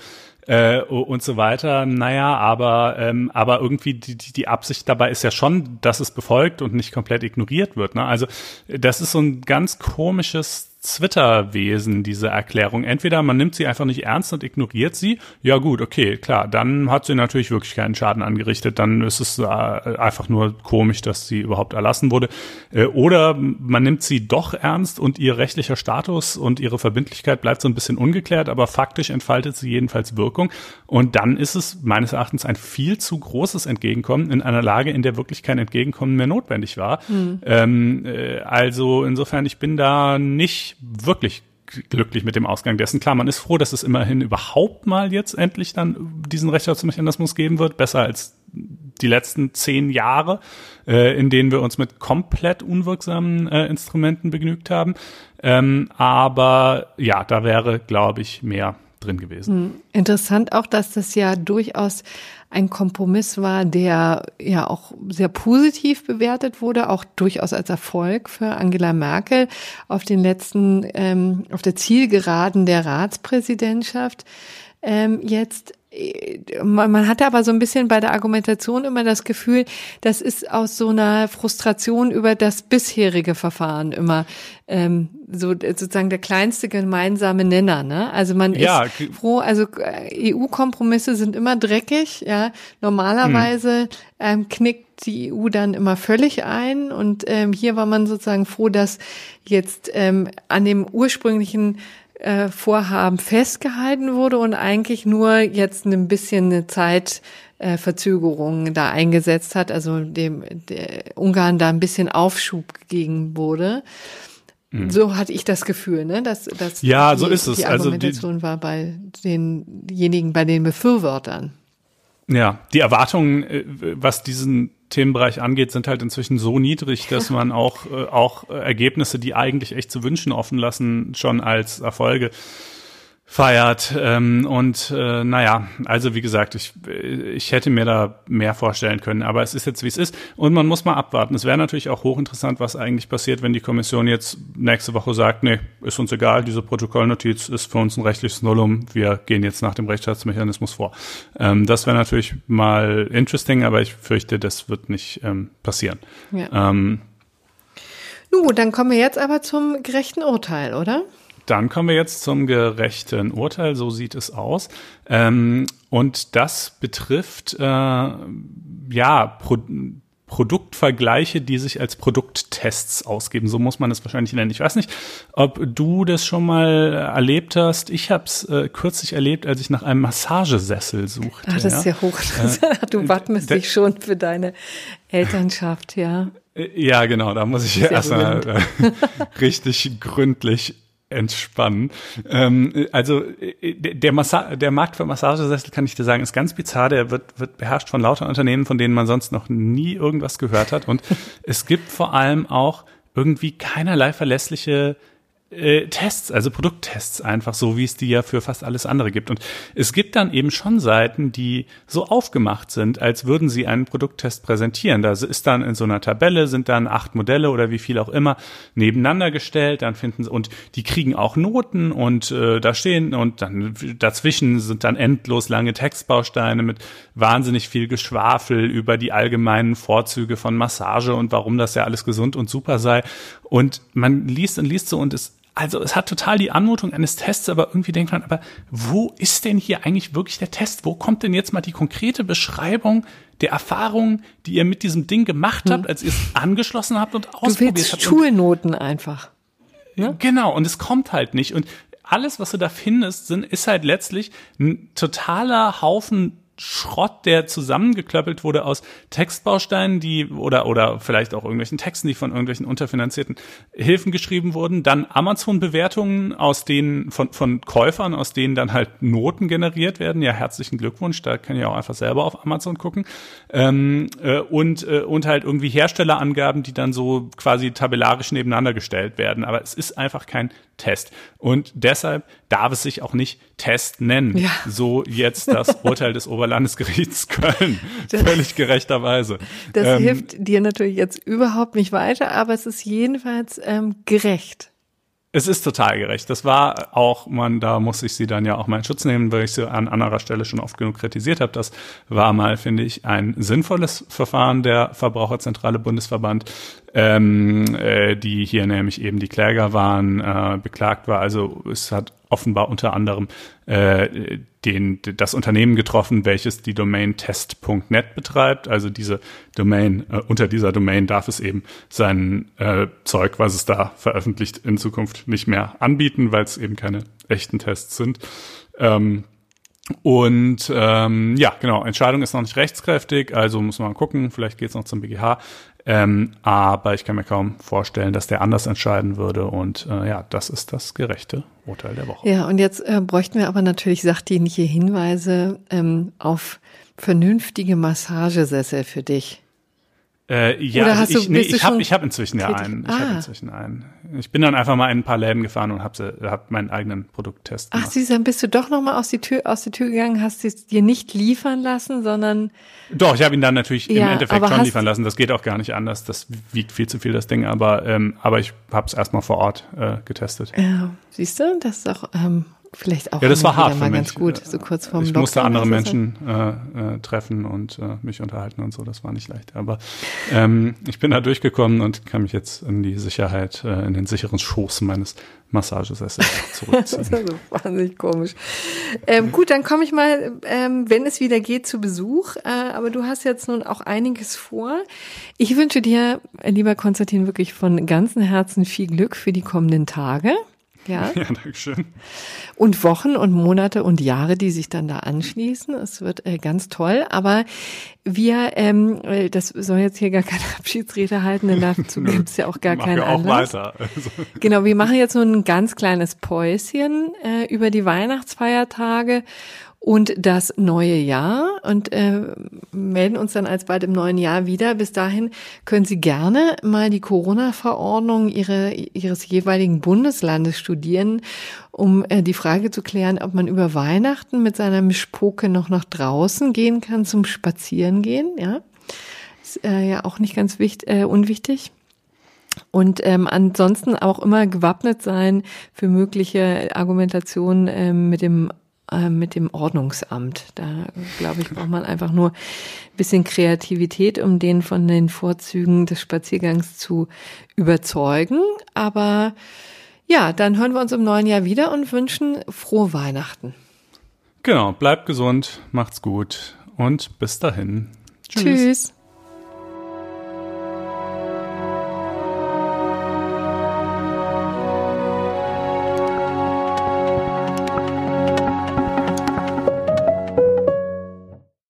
äh, und so weiter. Naja, aber, ähm, aber irgendwie die, die, die Absicht dabei ist ja schon, dass es befolgt und nicht komplett ignoriert wird. Ne? Also das ist so ein ganz komisches Twitter-Wesen, diese Erklärung. Entweder man nimmt sie einfach nicht ernst und ignoriert sie. Ja gut, okay, klar, dann hat sie natürlich wirklich keinen Schaden angerichtet. Dann ist es äh, einfach nur komisch, dass sie überhaupt erlassen wurde. Äh, oder man nimmt sie doch ernst und ihr rechtlicher Status und ihre Verbindlichkeit bleibt so ein bisschen ungeklärt, aber faktisch entfaltet sie jedenfalls Wirkung. Und dann ist es meines Erachtens ein viel zu großes Entgegenkommen in einer Lage, in der wirklich kein Entgegenkommen mehr notwendig war. Mhm. Ähm, äh, also insofern, ich bin da nicht wirklich glücklich mit dem Ausgang dessen. Klar, man ist froh, dass es immerhin überhaupt mal jetzt endlich dann diesen Rechtsstaatsmechanismus geben wird, besser als die letzten zehn Jahre, äh, in denen wir uns mit komplett unwirksamen äh, Instrumenten begnügt haben. Ähm, aber ja, da wäre, glaube ich, mehr drin gewesen. Hm. Interessant auch, dass das ja durchaus ein Kompromiss war, der ja auch sehr positiv bewertet wurde, auch durchaus als Erfolg für Angela Merkel auf den letzten, ähm, auf der Zielgeraden der Ratspräsidentschaft. Ähm, jetzt man, man hatte aber so ein bisschen bei der Argumentation immer das Gefühl, das ist aus so einer Frustration über das bisherige Verfahren immer ähm, so sozusagen der kleinste gemeinsame Nenner. Ne? Also man ja. ist froh, also äh, EU-Kompromisse sind immer dreckig. Ja, normalerweise hm. ähm, knickt die EU dann immer völlig ein und ähm, hier war man sozusagen froh, dass jetzt ähm, an dem ursprünglichen äh, Vorhaben festgehalten wurde und eigentlich nur jetzt ein bisschen eine Zeit äh, da eingesetzt hat, also dem Ungarn da ein bisschen Aufschub gegeben wurde. Mhm. So hatte ich das Gefühl, ne, dass, dass ja, die, so ist es. die Argumentation also die, war bei denjenigen, bei den Befürwortern. Ja, die Erwartungen, äh, was diesen Themenbereich angeht, sind halt inzwischen so niedrig, dass man auch, äh, auch Ergebnisse, die eigentlich echt zu wünschen offen lassen, schon als Erfolge feiert. Ähm, und äh, naja, also wie gesagt, ich, ich hätte mir da mehr vorstellen können, aber es ist jetzt, wie es ist. Und man muss mal abwarten. Es wäre natürlich auch hochinteressant, was eigentlich passiert, wenn die Kommission jetzt nächste Woche sagt, nee, ist uns egal, diese Protokollnotiz ist für uns ein rechtliches Nullum, wir gehen jetzt nach dem Rechtsstaatsmechanismus vor. Ähm, das wäre natürlich mal interesting, aber ich fürchte, das wird nicht ähm, passieren. Ja. Ähm, Nun dann kommen wir jetzt aber zum gerechten Urteil, oder? Dann kommen wir jetzt zum gerechten Urteil, so sieht es aus. Ähm, und das betrifft äh, ja Pro Produktvergleiche, die sich als Produkttests ausgeben. So muss man es wahrscheinlich nennen. Ich weiß nicht, ob du das schon mal erlebt hast. Ich habe es äh, kürzlich erlebt, als ich nach einem Massagesessel suchte. Ach, das ist ja hoch. Äh, du wappnest dich schon für deine Elternschaft, ja. Äh, ja, genau, da muss ich erstmal äh, richtig gründlich entspannen. Ähm, also äh, der, Massa der Markt für Massagesessel, kann ich dir sagen, ist ganz bizarr. Der wird, wird beherrscht von lauter Unternehmen, von denen man sonst noch nie irgendwas gehört hat. Und es gibt vor allem auch irgendwie keinerlei verlässliche äh, Tests, also Produkttests einfach so, wie es die ja für fast alles andere gibt. Und es gibt dann eben schon Seiten, die so aufgemacht sind, als würden sie einen Produkttest präsentieren. Da ist dann in so einer Tabelle sind dann acht Modelle oder wie viel auch immer nebeneinander gestellt, dann finden sie, und die kriegen auch Noten und äh, da stehen und dann dazwischen sind dann endlos lange Textbausteine mit wahnsinnig viel Geschwafel über die allgemeinen Vorzüge von Massage und warum das ja alles gesund und super sei. Und man liest und liest so und es also es hat total die Anmutung eines Tests, aber irgendwie denkt man, aber wo ist denn hier eigentlich wirklich der Test? Wo kommt denn jetzt mal die konkrete Beschreibung der Erfahrungen, die ihr mit diesem Ding gemacht habt, hm. als ihr es angeschlossen habt und ausprobiert du willst habt? Schulnoten einfach. Ne? Genau, und es kommt halt nicht. Und alles, was du da findest, sind, ist halt letztlich ein totaler Haufen Schrott, der zusammengeklöppelt wurde aus Textbausteinen, die oder oder vielleicht auch irgendwelchen Texten, die von irgendwelchen unterfinanzierten Hilfen geschrieben wurden, dann Amazon-Bewertungen aus denen von von Käufern, aus denen dann halt Noten generiert werden. Ja, herzlichen Glückwunsch, da kann ich auch einfach selber auf Amazon gucken ähm, äh, und äh, und halt irgendwie Herstellerangaben, die dann so quasi tabellarisch nebeneinander gestellt werden. Aber es ist einfach kein Test. Und deshalb darf es sich auch nicht Test nennen. Ja. So jetzt das Urteil des Oberlandesgerichts Köln. Völlig gerechterweise. Das ähm, hilft dir natürlich jetzt überhaupt nicht weiter, aber es ist jedenfalls ähm, gerecht. Es ist total gerecht. Das war auch, man, da muss ich sie dann ja auch mal in Schutz nehmen, weil ich sie an anderer Stelle schon oft genug kritisiert habe. Das war mal, finde ich, ein sinnvolles Verfahren der Verbraucherzentrale Bundesverband, ähm, äh, die hier nämlich eben die Kläger waren, äh, beklagt war. Also es hat offenbar unter anderem äh, den, das Unternehmen getroffen, welches die Domain test.net betreibt. Also diese Domain, äh, unter dieser Domain darf es eben sein äh, Zeug, was es da veröffentlicht, in Zukunft nicht mehr anbieten, weil es eben keine echten Tests sind. Ähm, und ähm, ja, genau, Entscheidung ist noch nicht rechtskräftig, also muss man gucken, vielleicht geht es noch zum BGH. Ähm, aber ich kann mir kaum vorstellen, dass der anders entscheiden würde. Und äh, ja, das ist das gerechte Urteil der Woche. Ja, und jetzt äh, bräuchten wir aber natürlich sachdienliche Hinweise ähm, auf vernünftige Massagesessel für dich. Äh, ja, Oder also ich, du, nee, ich habe ich hab inzwischen ja einen. Ich ah. habe inzwischen einen. Ich bin dann einfach mal in ein paar Läden gefahren und habe hab meinen eigenen Produkttest gemacht. Ach, sie dann bist du doch noch mal aus die Tür aus der Tür gegangen, hast es dir nicht liefern lassen, sondern Doch, ich habe ihn dann natürlich ja, im Endeffekt schon liefern lassen. Das geht auch gar nicht anders. Das wiegt viel zu viel das Ding, aber ähm, aber ich habe es erstmal vor Ort äh, getestet. Ja, siehst du, das ist auch ähm, vielleicht auch ja, das war hart mal ganz gut, so kurz vorm Ich Lockdown musste andere Menschen äh, äh, treffen und äh, mich unterhalten und so, das war nicht leicht. Aber ähm, ich bin da durchgekommen und kann mich jetzt in die Sicherheit, äh, in den sicheren Schoß meines Massagesessels zurückziehen. das ist also wahnsinnig komisch. Ähm, gut, dann komme ich mal, ähm, wenn es wieder geht, zu Besuch. Äh, aber du hast jetzt nun auch einiges vor. Ich wünsche dir, lieber Konstantin, wirklich von ganzem Herzen viel Glück für die kommenden Tage. Ja. ja, danke schön. Und Wochen und Monate und Jahre, die sich dann da anschließen. Es wird äh, ganz toll. Aber wir, ähm, äh, das soll jetzt hier gar keine Abschiedsrede halten, denn dazu gibt es ja auch gar keinen auch Anlass. Weiter. Also. Genau, wir machen jetzt nur ein ganz kleines Päuschen äh, über die Weihnachtsfeiertage und das neue Jahr und äh, melden uns dann alsbald im neuen Jahr wieder. Bis dahin können Sie gerne mal die Corona-Verordnung ihre, Ihres jeweiligen Bundeslandes studieren, um äh, die Frage zu klären, ob man über Weihnachten mit seiner Mischpoke noch nach draußen gehen kann zum Spazierengehen. Ja, ist äh, ja auch nicht ganz wichtig, äh, unwichtig. Und ähm, ansonsten auch immer gewappnet sein für mögliche Argumentationen ähm, mit dem mit dem Ordnungsamt. Da, glaube ich, braucht man einfach nur ein bisschen Kreativität, um den von den Vorzügen des Spaziergangs zu überzeugen. Aber ja, dann hören wir uns im neuen Jahr wieder und wünschen frohe Weihnachten. Genau, bleibt gesund, macht's gut und bis dahin. Tschüss. Tschüss.